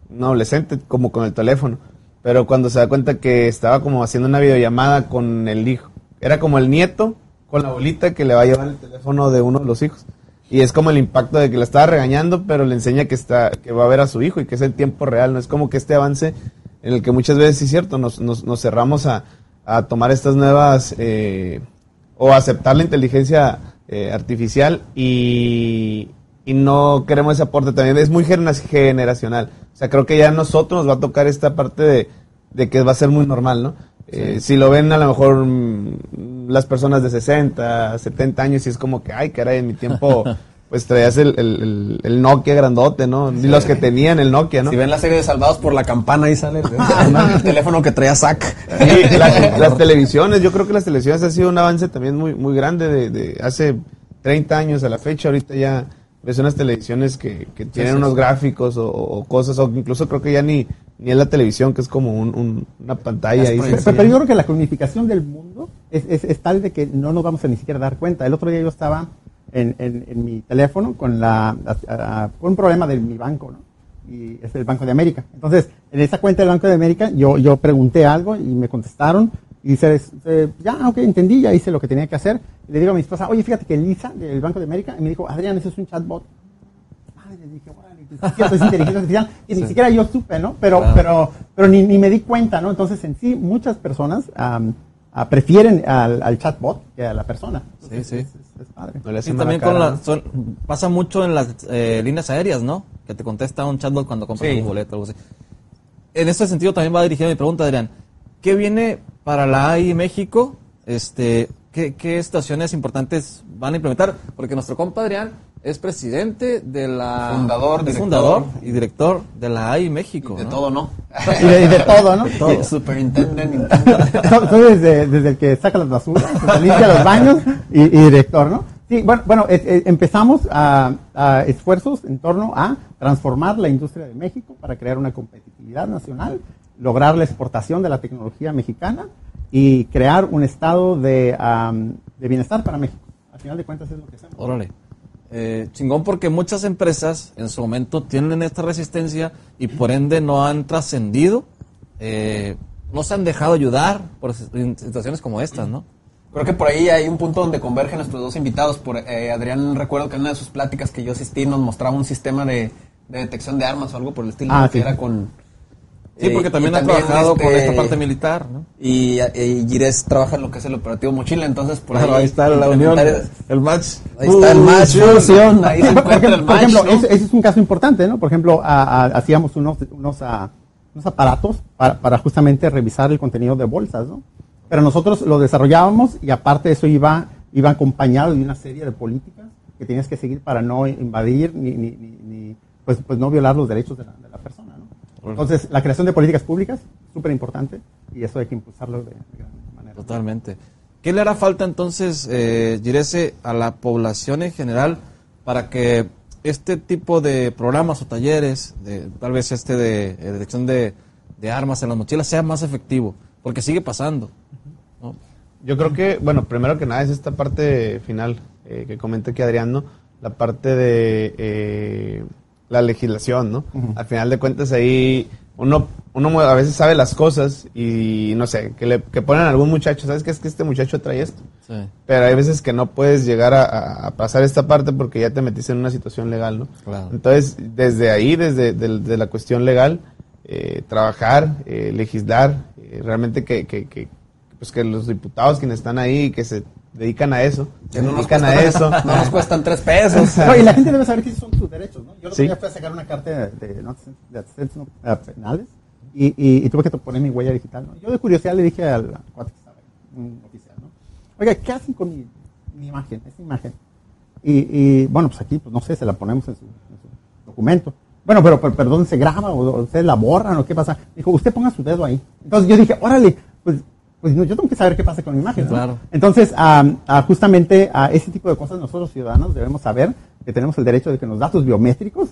un adolescente, como con el teléfono. Pero cuando se da cuenta que estaba como haciendo una videollamada con el hijo. Era como el nieto con la abuelita que le va a llevar el teléfono de uno de los hijos. Y es como el impacto de que la estaba regañando, pero le enseña que está, que va a ver a su hijo y que es el tiempo real. No es como que este avance en el que muchas veces, sí es cierto, nos, cerramos a, a tomar estas nuevas eh, o aceptar la inteligencia eh, artificial y, y, no queremos ese aporte también. Es muy generacional. O sea, creo que ya a nosotros nos va a tocar esta parte de, de que va a ser muy normal, ¿no? Eh, si lo ven a lo mejor mm, las personas de 60, 70 años y es como que, ay, caray, en mi tiempo pues traías el, el, el, Nokia grandote, ¿no? Y los que tenían el Nokia, ¿no? Si ven la serie de Salvados por la Campana, ahí sale el, teléfono que traía Zack. las televisiones, yo creo que las televisiones ha sido un avance también muy, muy grande de, de hace 30 años a la fecha, ahorita ya ves unas televisiones que, que tienen unos gráficos o, o cosas, o incluso creo que ya ni, ni es la televisión, que es como un- un- una pantalla ahí. Pero, pero yo creo que la conificación del mundo es, es- es tal de que no nos vamos a ni siquiera dar cuenta. El otro día yo estaba en, en- en mi teléfono con, la, a- a- con un problema de mi banco, ¿no? Y es el Banco de América. Entonces, en esa cuenta del Banco de América, yo, yo pregunté algo y me contestaron. Y dice, ya, ok, entendí, ya hice lo que tenía que hacer. Y le digo a mi esposa, oye, fíjate que Lisa del Banco de América, y me dijo, Adrián, ese es un chatbot. Ay, le dije, pues, es inteligencia artificial. Y ni siquiera yo supe, ¿no? Pero, Claro. pero, pero ni, ni me di cuenta, ¿no? Entonces, en sí, muchas personas am, ah, prefieren al, al chatbot que a la persona. Sí, sí. Es, es- padre. No mala también cara, con la- ¿no? son- pasa mucho en las eh, líneas aéreas, ¿no? Que te contesta un chatbot cuando compras Sí. un boleto o algo así. En ese sentido también va dirigida mi pregunta, Adrián. ¿Qué viene para la AI México? Este, ¿qué, ¿Qué estaciones importantes van a implementar? Porque nuestro compa Adrián es presidente de la... Fundador, es director. fundador y director de la AI México. De ¿no? todo, ¿no? Y de, y de todo, ¿no? Todo. Superintendent, Nintendo. Soy soy desde, desde el que saca las basuras, que limpia los baños y, y director, ¿no? Sí, bueno, bueno eh, empezamos a, a esfuerzos en torno a transformar la industria de México para crear una competitividad nacional, lograr la exportación de la tecnología mexicana y crear un estado de, am, de bienestar para México. Al final de cuentas es lo que hacemos. Órale. Eh, chingón porque muchas empresas en su momento tienen esta resistencia y por ende no han trascendido, eh, no se han dejado ayudar por situaciones como estas, ¿no? Creo que por ahí hay un punto donde convergen nuestros dos invitados. Por, eh, Adrián, recuerdo que en una de sus pláticas que yo asistí nos mostraba un sistema de, de detección de armas o algo por el estilo. Ah, que sí. era con... Sí, eh, porque también y han trabajado con este, esta parte militar, ¿no? Y, y Gires trabaja en lo que es el operativo Mochila, entonces por Claro, ahí... ahí está la unión, el match. Ahí está el match, fusión, ahí se por, encuentra el por match, ejemplo, ¿no? ese, ese es un caso importante, ¿no? Por ejemplo, a- a- hacíamos unos, unos, a- unos aparatos para, para justamente revisar el contenido de bolsas, ¿no? Pero nosotros lo desarrollábamos y aparte de eso iba, iba acompañado de una serie de políticas que tenías que seguir para no invadir ni, ni, ni- ni, pues, pues no violar los derechos de la, de la. Entonces, la creación de políticas públicas, súper importante, y eso hay que impulsarlo de, de gran manera. Totalmente. ¿Qué le hará falta entonces, eh, Girese, a la población en general para que este tipo de programas o talleres, de, tal vez este de eh, detección de, de armas en las mochilas, sea más efectivo? Porque sigue pasando. ¿no? Yo creo que, bueno, primero que nada es esta parte final eh, que comenta aquí Adrián, ¿no? La parte de eh, la legislación, ¿no? Al final de cuentas ahí uno, uno a veces sabe las cosas y no sé, que le que ponen a algún muchacho, ¿sabes qué es que este muchacho trae esto? Sí. Pero hay veces que no puedes llegar a, a- a pasar esta parte porque ya te metiste en una situación legal, ¿no? Claro. Entonces, desde ahí, desde de la cuestión legal, eh, trabajar, eh, legislar, eh, realmente que, que, que, pues que los diputados quienes están ahí, que se dedican a eso, Que no nos, dedican cuesta, a eso. no nos cuestan tres pesos. No, y la gente debe saber que esos son sus derechos, ¿no? Yo el otro Sí. día fui a sacar una carta de, de, no, penales y, y, y tuve que poner mi huella digital, ¿no? Yo de curiosidad le dije al cuate que estaba ahí, un oficial, ¿no? Oiga, ¿qué hacen con mi, mi imagen, esa imagen? Y, y, bueno, pues aquí, pues no sé, se la ponemos en su, en su documento. Bueno, pero, pero, ¿dónde se graba? ¿O o ustedes la borran? ¿O qué pasa? Dijo, usted ponga su dedo ahí. Entonces yo dije, órale, pues, pues no, yo tengo que saber qué pasa con mi imagen. ¿no? Claro. Entonces, am, ah, justamente a ese tipo de cosas nosotros ciudadanos debemos saber que tenemos el derecho de que los datos biométricos,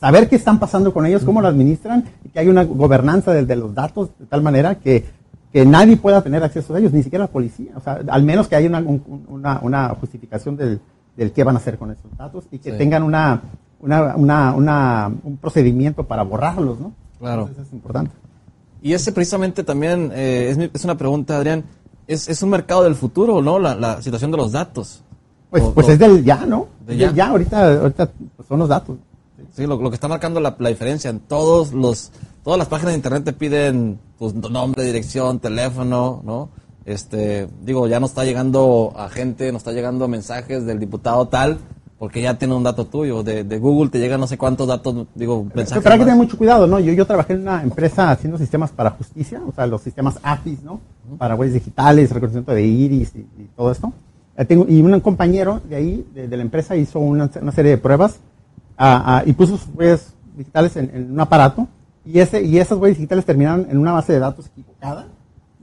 saber qué están pasando con ellos, cómo lo administran, y que hay una gobernanza de, de los datos de tal manera que, que nadie pueda tener acceso a ellos, ni siquiera la policía. O sea, al menos que haya una, un- una, una justificación del, del qué van a hacer con esos datos y que Sí. tengan una, una, una, una- un procedimiento para borrarlos, ¿no? Claro. Entonces, es importante. Y ese precisamente también eh, es, mi- es una pregunta, Adrián. Es, es un mercado del futuro, ¿no? La, la situación de los datos. Pues, O- pues o- es del ya, ¿no? De ya. ahorita, ahorita pues, son los datos. Sí, lo, lo que está marcando la, la diferencia en todos los, todas las páginas de internet te piden pues, nombre, dirección, teléfono, ¿no? Este, digo, ya no está llegando a gente, no está llegando mensajes del diputado tal, porque ya tiene un dato tuyo. De, de Google te llegan no sé cuántos datos, digo, mensajes. Pero hay que tener mucho cuidado, ¿no? Yo, yo trabajé en una empresa haciendo sistemas para justicia, o sea, los sistemas APIs, ¿no? Para huellas digitales, reconocimiento de iris y, y todo esto. Eh, tengo- y un compañero de ahí, de, de la empresa, hizo una, una serie de pruebas ah, ah, y puso sus huellas digitales en, en un aparato y, ese, y esas huellas digitales terminaron en una base de datos equivocada.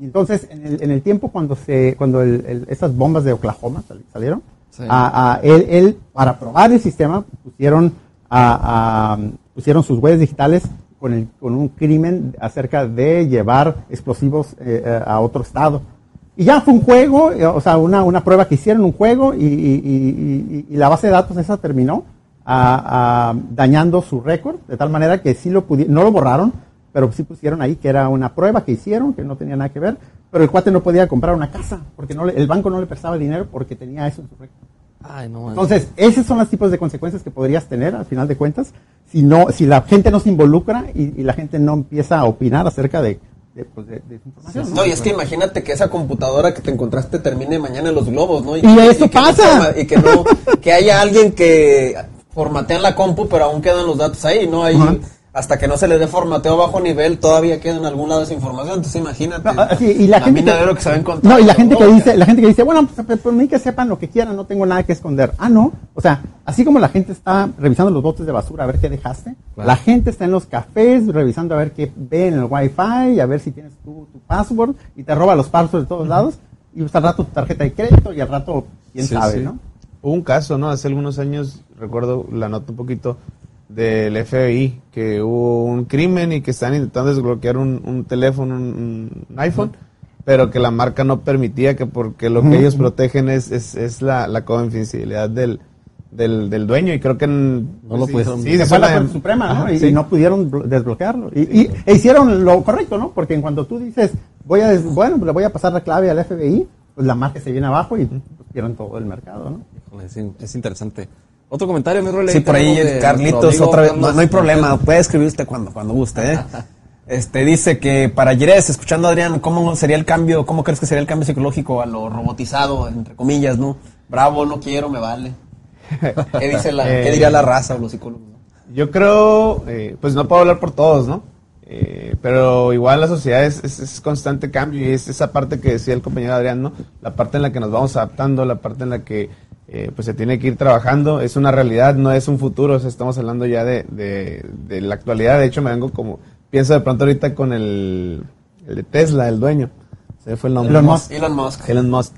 Y entonces, en el, en el tiempo cuando, se, cuando el- el- esas bombas de Oklahoma sal- salieron, A- él, él, para probar el sistema, pusieron, a- pusieron sus huellas digitales con, el- con un crimen acerca de llevar explosivos eh, eh, a otro estado. Y ya fue un juego, eh, o sea, una, una prueba que hicieron, un juego, y, y- la base de datos esa terminó dañando su récord, de tal manera que sí lo pudi- no lo borraron, pero sí pusieron ahí que era una prueba que hicieron, que no tenía nada que ver, pero el cuate no podía comprar una casa, porque no le- el banco no le prestaba dinero porque tenía eso en su récord. Ay, no. Entonces, esos son los tipos de consecuencias que podrías tener al final de cuentas si no, si la gente no se involucra y, y la gente no empieza a opinar acerca de, de, pues, de- de esa información. ¿no? No, y es que imagínate que esa computadora que te encontraste termine mañana en los globos, ¿no? Y eso que no pasa. y que no, que haya alguien que formatea la compu, pero aún quedan los datos ahí, ¿no? Ahí, Ajá. Hasta que no se le dé formateo bajo nivel, todavía queda en algún lado esa información. Entonces imagínate. No, sí, y la, gente mina de oro que se va a encontrar. No, y la gente que No, dice, la gente que dice, bueno, pues, pues, por mí que sepan lo que quieran, no tengo nada que esconder. Ah, no. O sea, así como la gente está revisando los botes de basura a ver qué dejaste, la gente está en los cafés revisando a ver qué ve en el wifi, a ver si tienes tu, tu password y te roba los passwords de todos lados y pues, al rato tu tarjeta de crédito y al rato quién Sí, sabe, sí. ¿no? Hubo un caso, ¿no? Hace algunos años, recuerdo la nota un poquito del FBI, que hubo un crimen y que están intentando desbloquear un, un teléfono, un, un iPhone, pero que la marca no permitía que porque lo que ellos protegen es, es, es la, la confidencialidad del, del, del dueño y creo que en- No lo sí, pudieron- sí, Se fue la Corte Suprema, ¿no? Ajá, y, sí. y no pudieron blo- desbloquearlo. Y, y- e hicieron lo correcto, ¿no? Porque en cuanto tú dices, voy a, des- bueno, pues le voy a pasar la clave al FBI, pues la marca se viene abajo y pues, pierden todo el mercado, ¿no? Es interesante. Otro comentario, mi Role. Sí, por ahí Carlitos, otra vez. No, hay problema, puede escribir usted cuando, cuando guste, ¿eh? Este, dice que para Jerez, escuchando a Adrián, ¿cómo sería el cambio, cómo crees que sería el cambio psicológico a lo robotizado, entre comillas, no? Bravo, no quiero, me vale. ¿Qué, dice la, Eh, ¿qué diría la raza o los psicólogos? no? Yo creo, eh, pues no puedo hablar por todos, ¿no? Eh, pero igual la sociedad es, es- es constante cambio y es esa parte que decía el compañero Adrián, ¿no? La parte en la que nos vamos adaptando, la parte en la que eh, pues se tiene que ir trabajando, es una realidad, no es un futuro, o sea, estamos hablando ya de, de- de la actualidad, de hecho me vengo como, pienso de pronto ahorita con el, el de Tesla, el dueño, se fue el nombre. Elon Musk. Elon Musk. Elon Musk.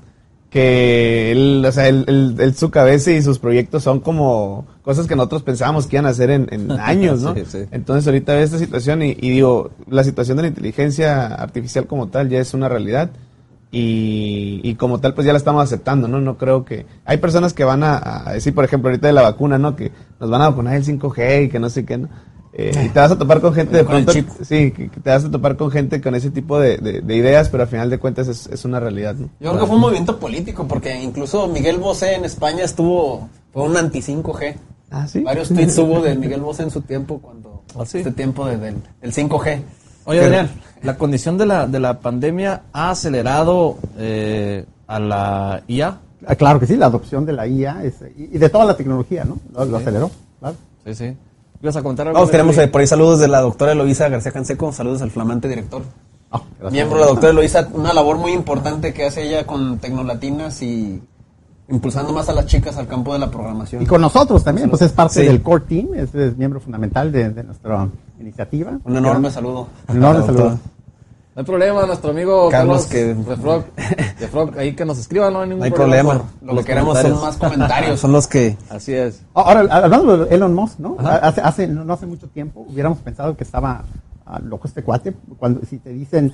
Que él, o sea, él, él- él- su cabeza y sus proyectos son como cosas que nosotros pensábamos que iban a hacer en, en años, ¿no? Sí, sí. Entonces ahorita ve esta situación y, y digo, la situación de la inteligencia artificial como tal ya es una realidad y, y como tal pues ya la estamos aceptando, ¿no? No creo que... Hay personas que van a, a decir, por ejemplo, ahorita de la vacuna, ¿no? Que nos van a vacunar el 5G y que no sé qué, ¿no? Eh, y te vas a topar con gente de pronto... Sí, que te vas a topar con gente con ese tipo de, de- de ideas, pero al final de cuentas es, es una realidad, ¿no? Yo creo que fue un movimiento político, porque incluso Miguel Bosé en España estuvo, fue un anti-5G. Ah, sí. Varios tweets hubo de Miguel Bosé en su tiempo, cuando, ¿Ah, sí? este tiempo de- del, del 5G. Oye, Adrián, la condición de la, de la pandemia ha acelerado eh, a la IA. Ah, Claro que sí, la adopción de la IA es- y, y de toda la tecnología, ¿no? Lo, lo aceleró, claro. Sí, sí. ¿Ibas a comentar algo? Vamos, tenemos eh, por ahí saludos de la doctora Eloísa García Canseco, saludos al flamante director. Ah. Miembro de la doctora Eloísa, una labor muy importante que hace ella con Tecnolatinas y impulsando más a las chicas al campo de la programación. Y con nosotros también, pues es parte Sí. del core team, es, es miembro fundamental de, de nuestra iniciativa. Un enorme saludo. Un enorme doctora. saludo. No hay problema, nuestro amigo Carlos, Carlos, que- de Frog, de Frog, ahí que nos escriba, no hay ningún No hay problema. por Lo que queremos son más comentarios. Son los que. Así es. Ahora, hablando de Elon Musk, ¿no? Hace, hace, no hace mucho tiempo hubiéramos pensado que estaba ah, loco este cuate, cuando si te dicen,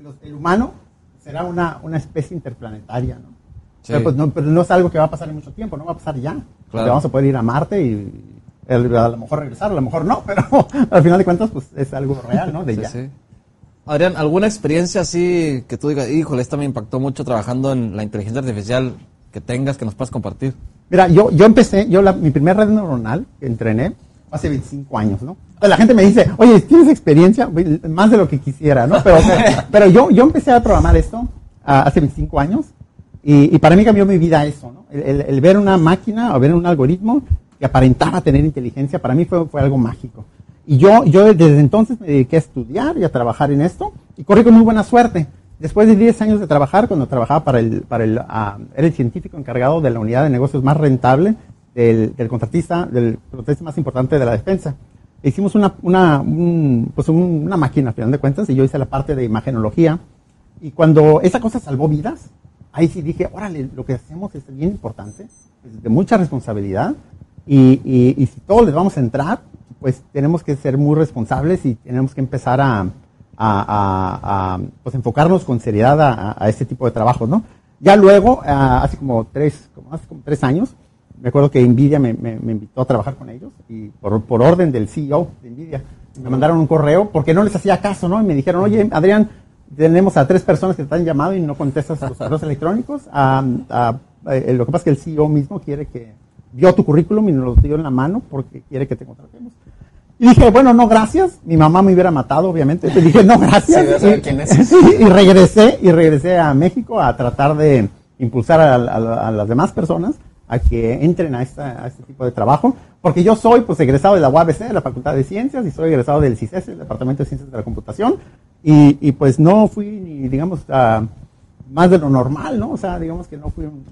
los- el humano será una, una especie interplanetaria, ¿no? Sí. Pero, pues, no, pero no es algo que va a pasar en mucho tiempo, no va a pasar ya. Porque vamos a poder ir a Marte y el- a lo mejor regresar, a lo mejor no, pero al final de cuentas pues es algo real, ¿no? De Sí, ya. sí. Adrián, ¿alguna experiencia así que tú digas, híjole, esta me impactó mucho trabajando en la inteligencia artificial que tengas, que nos puedas compartir? Mira, yo, yo empecé, yo la, mi primer red neuronal que entrené hace 25 años, ¿no? La gente me dice, oye, ¿tienes experiencia? Más de lo que quisiera, ¿no? Pero, pero yo, yo empecé a programar esto ah, hace 25 años y, y para mí cambió mi vida eso, ¿no? El, el- el ver una máquina o ver un algoritmo que aparentaba tener inteligencia, para mí fue, fue algo mágico. Y yo, yo desde entonces me dediqué a estudiar y a trabajar en esto y corrí con muy buena suerte. Después de 10 años de trabajar, cuando trabajaba para el, para el, ah, era el científico encargado de la unidad de negocios más rentable del, del contratista, del contratista más importante de la defensa. Hicimos una, una, un- pues un- una máquina, al final de cuentas, y yo hice la parte de imagenología. Y cuando esa cosa salvó vidas, ahí sí dije, órale, lo que hacemos es bien importante, es de mucha responsabilidad, y, y, y si todos les vamos a entrar, pues tenemos que ser muy responsables y tenemos que empezar a, pues enfocarnos con seriedad a, este tipo de trabajos, ¿no? Ya luego, ah, hace como tres, como hace como tres años, me acuerdo que Nvidia me invitó a trabajar con ellos y por, por orden del CEO de Nvidia me mandaron un correo porque no les hacía caso, ¿no? Y me dijeron, oye, Adrián, tenemos a tres personas que te han llamado y no contestas los correos electrónicos. Eh, lo que pasa es que el CEO mismo quiere que vio tu currículum y nos lo dio en la mano porque quiere que te contratemos. Y dije, bueno, no, gracias. Mi mamá me hubiera matado, obviamente. Le dije, no, gracias. Sí, a Y- quién es. Sí, y regresé, y regresé a México a tratar de impulsar a, a- a las demás personas a que entren a, esta- a este tipo de trabajo, porque yo soy pues egresado de la UABC, de la Facultad de Ciencias, y soy egresado del CICES, el Departamento de Ciencias de la Computación, y, y, pues no fui ni, digamos, a más de lo normal, ¿no? O sea, digamos que no fui un-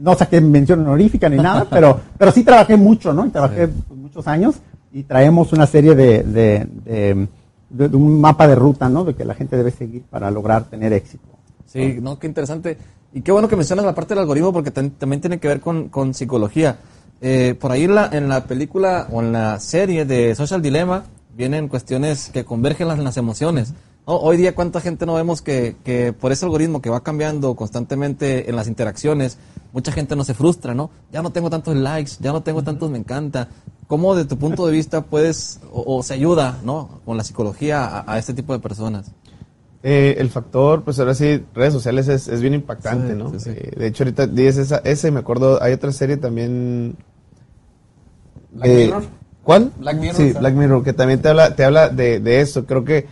no saqué mención honorífica ni nada, pero, pero sí trabajé mucho, ¿no? Y trabajé pues, muchos años y traemos una serie de, de, de- de- de un mapa de ruta, ¿no? De que la gente debe seguir para lograr tener éxito. Sí, no, qué interesante. Y qué bueno que mencionas la parte del algoritmo porque tam- también tiene que ver con, con psicología. Eh, por ahí en la, en la película o en la serie de Social Dilemma vienen cuestiones que convergen las, las emociones. ¿No? Hoy día cuánta gente no vemos que, que por ese algoritmo que va cambiando constantemente en las interacciones, mucha gente no se frustra, ¿no? Ya no tengo tantos likes, ya no tengo tantos me encanta. ¿Cómo de tu punto de vista puedes o, o se ayuda, ¿no? Con la psicología a, a este tipo de personas. Eh, el factor, pues ahora sí, redes sociales es, es bien impactante, Sí, ¿no? sí, sí. Eh, de hecho, ahorita dices esa, ese, me acuerdo, hay otra serie también. Black eh, Mirror. ¿Cuál? Black Mirror, Sí, ¿sabes? Black Mirror, que también te habla, te habla de, de eso. Creo que,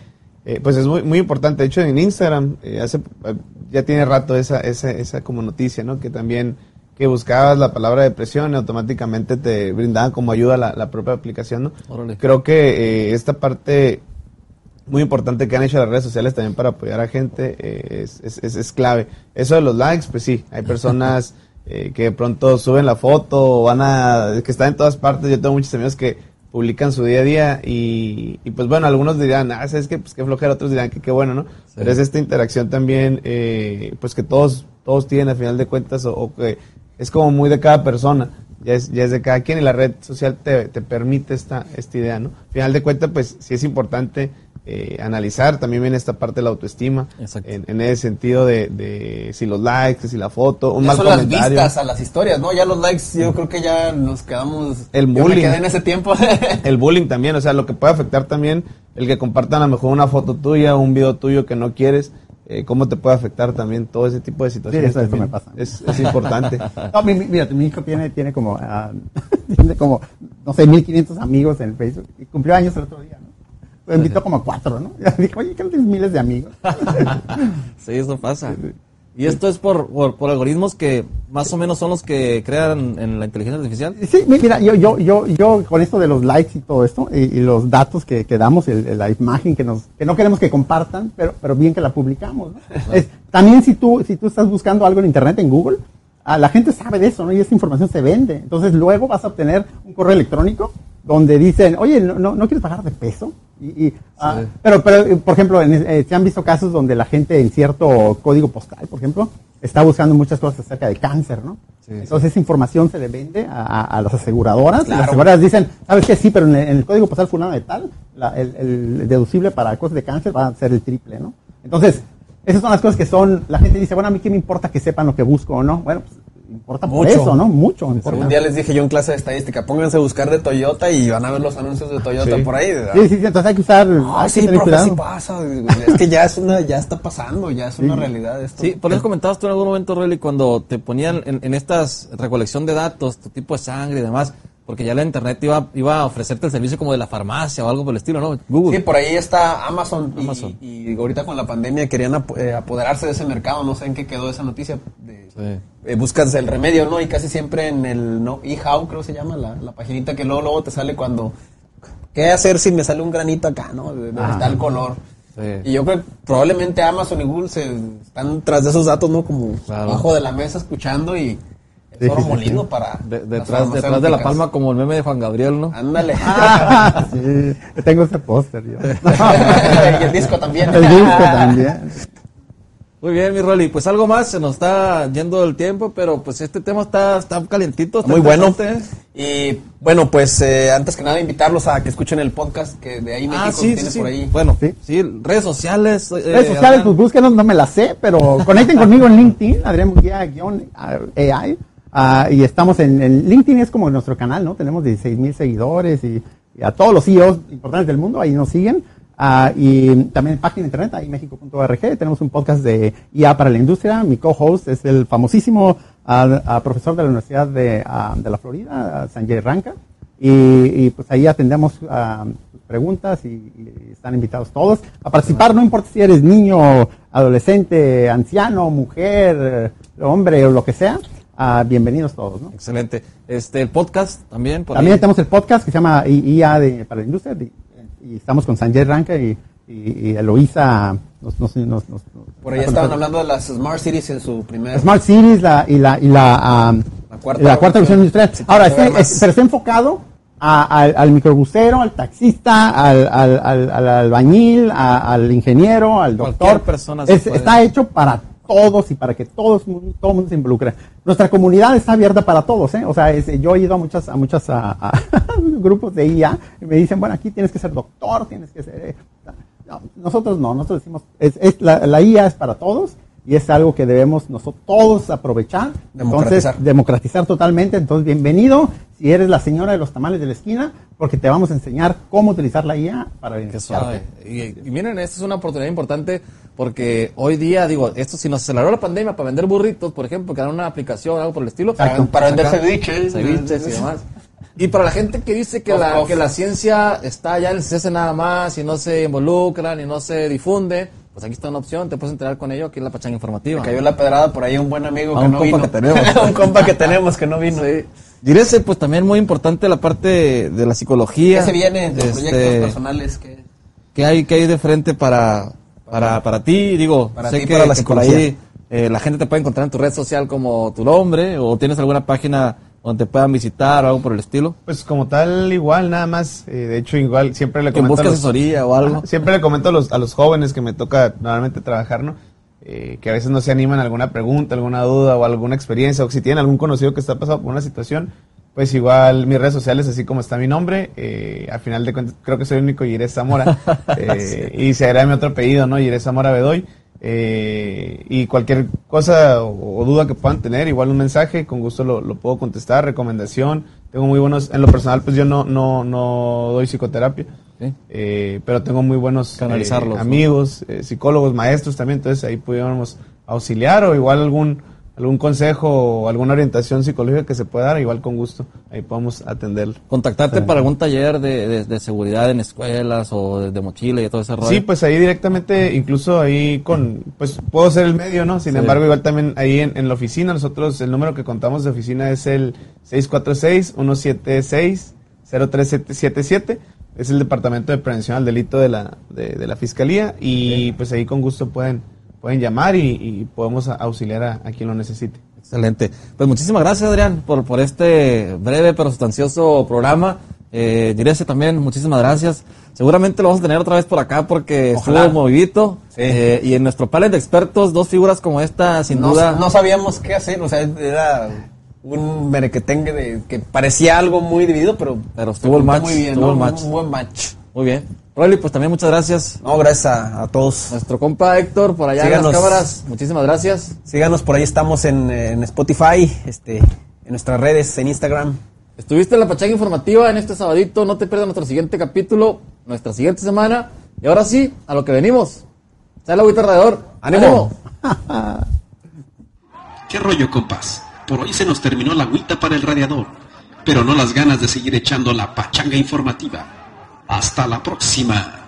eh, pues es muy, muy importante. De hecho, en Instagram, eh, hace, eh, ya tiene rato esa, esa, esa como noticia, ¿no? Que también, que buscabas la palabra depresión y automáticamente te brindaban como ayuda la, la propia aplicación, ¿no? Órale. Creo que eh, esta parte muy importante que han hecho las redes sociales también para apoyar a gente es, es, es- es clave. Eso de los likes, pues sí, hay personas que de pronto suben la foto o van a, que están en todas partes. Yo tengo muchos amigos que publican su día a día y, y pues bueno, algunos dirán, ah, ¿sabes qué? Pues qué flojera, otros dirán que qué bueno, ¿no? Pero es esta interacción también, eh, pues que todos, todos tienen a final de cuentas o, o que es como muy de cada persona. Ya es, ya es de cada quien y la red social te, te permite esta, esta idea, ¿no? A final de cuentas, pues sí es importante eh, analizar, también viene esta parte de la autoestima, Exacto. en, en ese sentido de, de si los likes, si la foto, un Ya mal son las comentario. vistas a las historias, ¿no? Ya los likes, yo creo que ya nos quedamos. El yo me bullying. quedé en ese tiempo. El bullying también, o sea, lo que puede afectar también el que compartan a lo mejor una foto tuya, un video tuyo que no quieres, eh, cómo te puede afectar también todo ese tipo de situaciones. eso- eso también. me pasa. Es, es importante. No, mi, mi- mira, mi hijo tiene, tiene como, ah, tiene como, no sé, 1500 amigos en el Facebook y cumplió años el otro día, ¿no? Lo invitó como a cuatro, ¿no? Y dijo, oye, que no tienes miles de amigos. Sí, eso pasa. Y esto es por, por, por algoritmos que más o menos son los que crean en la inteligencia artificial. Sí, mi- mira, yo, yo, yo, yo con esto de los likes y todo esto, y, y los datos que, que damos, el- el- la imagen que nos, que no queremos que compartan, pero, pero bien que la publicamos, ¿no? Es, también si tú, si tú estás buscando algo en internet, en Google, ah, la gente sabe de eso, ¿no? Y esa información se vende. Entonces luego vas a obtener un correo electrónico donde dicen, oye, ¿no, no, no quieres bajar de peso? Y, y, ah, pero, pero, por ejemplo, en- eh, se han visto casos donde la gente en cierto código postal, por ejemplo, está buscando muchas cosas acerca de cáncer, ¿no? Entonces esa información se le vende a, a- a las aseguradoras. y Las aseguradoras dicen, ¿sabes qué? Sí, pero en el, en el código postal fulano de tal, la- el, el deducible para cosas de cáncer va a ser el triple, ¿no? Entonces, esas son las cosas que son, la gente dice, bueno, a mí qué me importa que sepan lo que busco o no. Bueno, pues importa por Mucho. eso, ¿no? Mucho. importa. Un día les dije yo en clase de estadística, pónganse a buscar de Toyota y van a ver los anuncios de Toyota Sí. por ahí. ¿verdad? Sí, sí, sí, entonces hay que usar, Ah, sí, profe, cuidado. sí pasa. Es que ya es una, ya está pasando, ya es una realidad esto. Sí, por eso comentabas tú en algún momento, Relly, cuando te ponían en, en estas recolección de datos, tu tipo de sangre y demás, porque ya la internet iba, iba a ofrecerte el servicio como de la farmacia o algo por el estilo, ¿no? Google. Sí, por ahí está Amazon. y- Amazon. Y, ahorita con la pandemia querían ap- eh, apoderarse de ese mercado. No sé en qué quedó esa noticia. De, Sí. eh, buscas el remedio, ¿no? Y casi siempre en el no, eHow, creo que se llama, la, la paginita que luego, luego te sale cuando. ¿Qué hacer si me sale un granito acá, no? De, de tal color. Sí. Y yo creo que probablemente Amazon y Google se están tras de esos datos, ¿no? Como Claro. bajo de la mesa escuchando y es Sí, oro sí, sí, molino sí. para. De- detrás, detrás de la palma como el meme de Juan Gabriel, ¿no? Ándale. Ah, sí, tengo ese póster yo. y el disco también. El disco también. Muy bien, mi Rolly. Pues algo más, se nos está yendo el tiempo, pero pues este tema está, está calientito. Está Muy bueno. ¿eh? Y bueno, pues eh, antes que nada invitarlos a que escuchen el podcast que de ahí México Ah, sí, tiene sí. por ahí. Bueno, Sí. sí. redes sociales. eh, Redes sociales, Adrián. pues búsquenos, no me las sé, pero conecten conmigo en LinkedIn, Adrián Murguía, guion, ah, AI. Ah, y estamos en, en LinkedIn, es como nuestro canal, ¿no? Tenemos 16 mil seguidores y, a todos los CEOs importantes del mundo, ahí nos siguen. Ah, y también en página internet, ahí mexico.org, tenemos un podcast de IA para la industria. Mi co-host es el famosísimo ah, profesor de la Universidad de, de la Florida, Sanjay Ranka. Y, y, pues ahí atendemos sus preguntas y, están invitados todos a participar, no importa si eres niño, adolescente, anciano, mujer, hombre o lo que sea, ah, bienvenidos todos. ¿no? Excelente. Este, el podcast también. Por También ahí. tenemos el podcast que se llama IA de- para la industria de- y estamos con Sanjay Ranka y, y, y Eloisa. Nos, nos, nos- Por ahí estaban nosotros. hablando de las Smart Cities en su primer... Smart Cities la, y la, y la, La cuarta la cuarta revolución. industrial. Ahora, este- es- pero está enfocado a- al, al microbusero, al taxista, al, al, al, al albañil, a- al ingeniero, al Cualquier doctor. persona se Es- puede. está hecho para todos y para que todos todo el mundo se involucre. Nuestra comunidad está abierta para todos, ¿eh? O sea, es- yo he ido a muchas a muchas a, a grupos de IA y me dicen, bueno, aquí tienes que ser doctor, tienes que ser eh, no, nosotros no, nosotros decimos, es, es la, la IA es para todos y es algo que debemos nosotros todos aprovechar. Democratizar. Entonces, democratizar totalmente. Entonces, bienvenido si eres la señora de los tamales de la esquina, porque te vamos a enseñar cómo utilizar la IA para beneficiarte. Y, y miren, esta es una oportunidad importante porque hoy día, digo, esto si nos aceleró la pandemia para vender burritos, por ejemplo, crear una aplicación, algo por el estilo. Exacto. Para vender ceviches. ceviches y demás. Y para la gente que dice que Off, la, off. que la ciencia está ya en el CS nada más y no se involucran y no se difunde, pues aquí está una opción, te puedes enterar con ello aquí en la pachanga informativa. Me cayó la pedrada por ahí un buen amigo A que un no compa vino. que tenemos. un compa que tenemos que no vino. Sí. Direce, pues también muy importante la parte de la psicología. ¿Qué se viene de Este, proyectos personales? que ¿Qué hay, qué hay de frente para, para, para ti? Digo, Para sé ti, que, para que por ahí, eh, la gente te puede encontrar en tu red social como tu nombre o tienes alguna página donde te puedan visitar o algo por el estilo. Pues como tal, igual, nada más. eh, de hecho, igual, siempre le Que comento los- asesoría o algo. Siempre le comento a los, a los jóvenes que me toca normalmente trabajar, ¿no? Eh, que a veces no se animan a alguna pregunta, alguna duda o alguna experiencia, o si tienen algún conocido que está pasando por una situación, pues igual mis redes sociales, así como está mi nombre, eh, al final de cuentas creo que soy el único Yirés Zamora, eh, y se agrega mi otro apellido, ¿no? Yirés Zamora Bedoy. Eh, y cualquier cosa o, o duda que puedan tener, igual un mensaje, con gusto lo, lo puedo contestar, recomendación. Tengo muy buenos, en lo personal, pues yo no, no, no doy psicoterapia, Sí. eh, pero tengo muy buenos Canalizarlos, eh, ¿no? amigos, eh, psicólogos, maestros también, entonces ahí pudiéramos auxiliar o igual algún algún consejo o alguna orientación psicológica que se pueda dar, igual con gusto, ahí podemos atenderlo. Contactarte para algún taller de, de- de seguridad en escuelas o de, mochila y todo ese rollo. Sí, pues ahí directamente, incluso ahí con, pues puedo ser el medio, ¿no? Sin Sí. embargo, igual también ahí en, en la oficina, nosotros el número que contamos de oficina es el 646-176-0377, es el Departamento de Prevención al Delito de la, de, de la Fiscalía y pues ahí con gusto pueden, pueden llamar y, y podemos auxiliar a, a quien lo necesite. Excelente. Pues muchísimas gracias, Adrián, por, por este breve pero sustancioso programa. Eh, Direce también, muchísimas gracias. Seguramente lo vamos a tener otra vez por acá porque Ojalá. estuvo movidito. Sí. Eh, y en nuestro panel de expertos, dos figuras como esta, sin no, duda. no sabíamos qué hacer, o sea, era un merequetengue de, que parecía algo muy dividido, pero, Pero estuvo el match, muy bien, estuvo ¿no? el match. Un buen match. Muy bien. Rolly, pues también muchas gracias. No, gracias a, a todos. Nuestro compa Héctor, por allá en Síganos. las cámaras, muchísimas gracias. Síganos por ahí, estamos en, en Spotify, este, en nuestras redes, en Instagram. Estuviste en la Pachanga Informativa en este sabadito. No te pierdas nuestro siguiente capítulo, nuestra siguiente semana. Y ahora sí, a lo que venimos. Sale agüita alrededor. ¡Ánimo! ¿Qué rollo, compas? Por hoy se nos terminó la agüita para el radiador, pero no las ganas de seguir echando la pachanga informativa. Hasta la próxima.